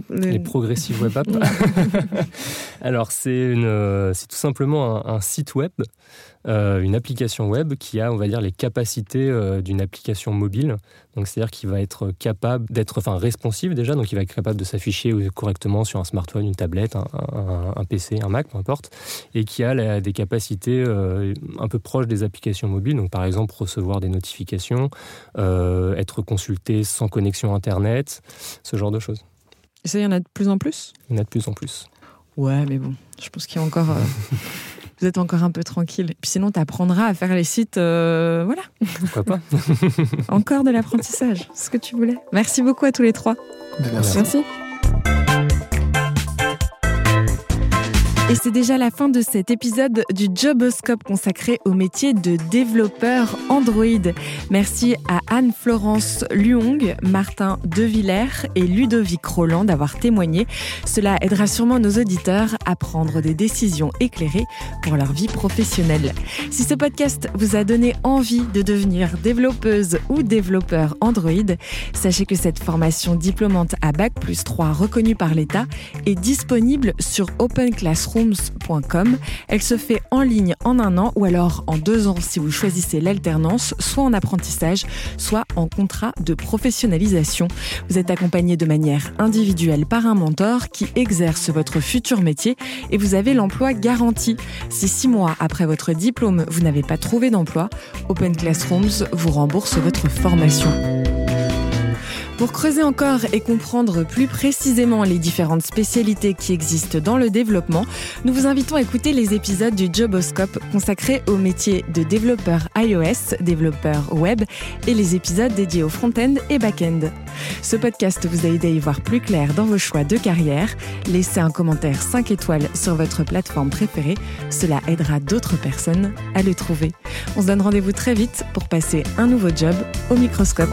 Les progressive web apps Alors, c'est tout simplement un site web euh, une application web qui a, on va dire, les capacités euh, d'une application mobile. Donc, c'est-à-dire qu'il va être capable d'être, enfin, responsive déjà, donc il va être capable de s'afficher correctement sur un smartphone, une tablette, un, PC, un Mac, peu importe, et qui a des capacités euh, un peu proches des applications mobiles. Donc, par exemple, recevoir des notifications, être consulté sans connexion Internet, ce genre de choses. Et ça, il y en a de plus en plus? Il y en a de plus en plus. Ouais, mais bon, je pense qu'il y a encore vous êtes encore un peu tranquille. Puis sinon, tu apprendras à faire les sites. Euh, voilà. Pourquoi pas Encore de l'apprentissage, ce que tu voulais. Merci beaucoup à tous les trois. Merci. Merci. Et c'est déjà la fin de cet épisode du Joboscope consacré au métier de développeur Android. Merci à Anne-Florence Luong, Martin Devillers et Ludovic Roland d'avoir témoigné. Cela aidera sûrement nos auditeurs à prendre des décisions éclairées pour leur vie professionnelle. Si ce podcast vous a donné envie de devenir développeuse ou développeur Android, sachez que cette formation diplômante à Bac plus 3 reconnue par l'État est disponible sur Open Classroom elle se fait en ligne en un an ou alors en deux ans si vous choisissez l'alternance, soit en apprentissage, soit en contrat de professionnalisation. Vous êtes accompagné de manière individuelle par un mentor qui exerce votre futur métier et vous avez l'emploi garanti. Si six mois après votre diplôme, vous n'avez pas trouvé d'emploi, Open Classrooms vous rembourse votre formation. Pour creuser encore et comprendre plus précisément les différentes spécialités qui existent dans le développement, nous vous invitons à écouter les épisodes du Joboscope consacrés au métier de développeur iOS, développeur web et les épisodes dédiés au front-end et back-end. Ce podcast vous a aidé à y voir plus clair dans vos choix de carrière. Laissez un commentaire 5 étoiles sur votre plateforme préférée, cela aidera d'autres personnes à le trouver. On se donne rendez-vous très vite pour passer un nouveau job au microscope.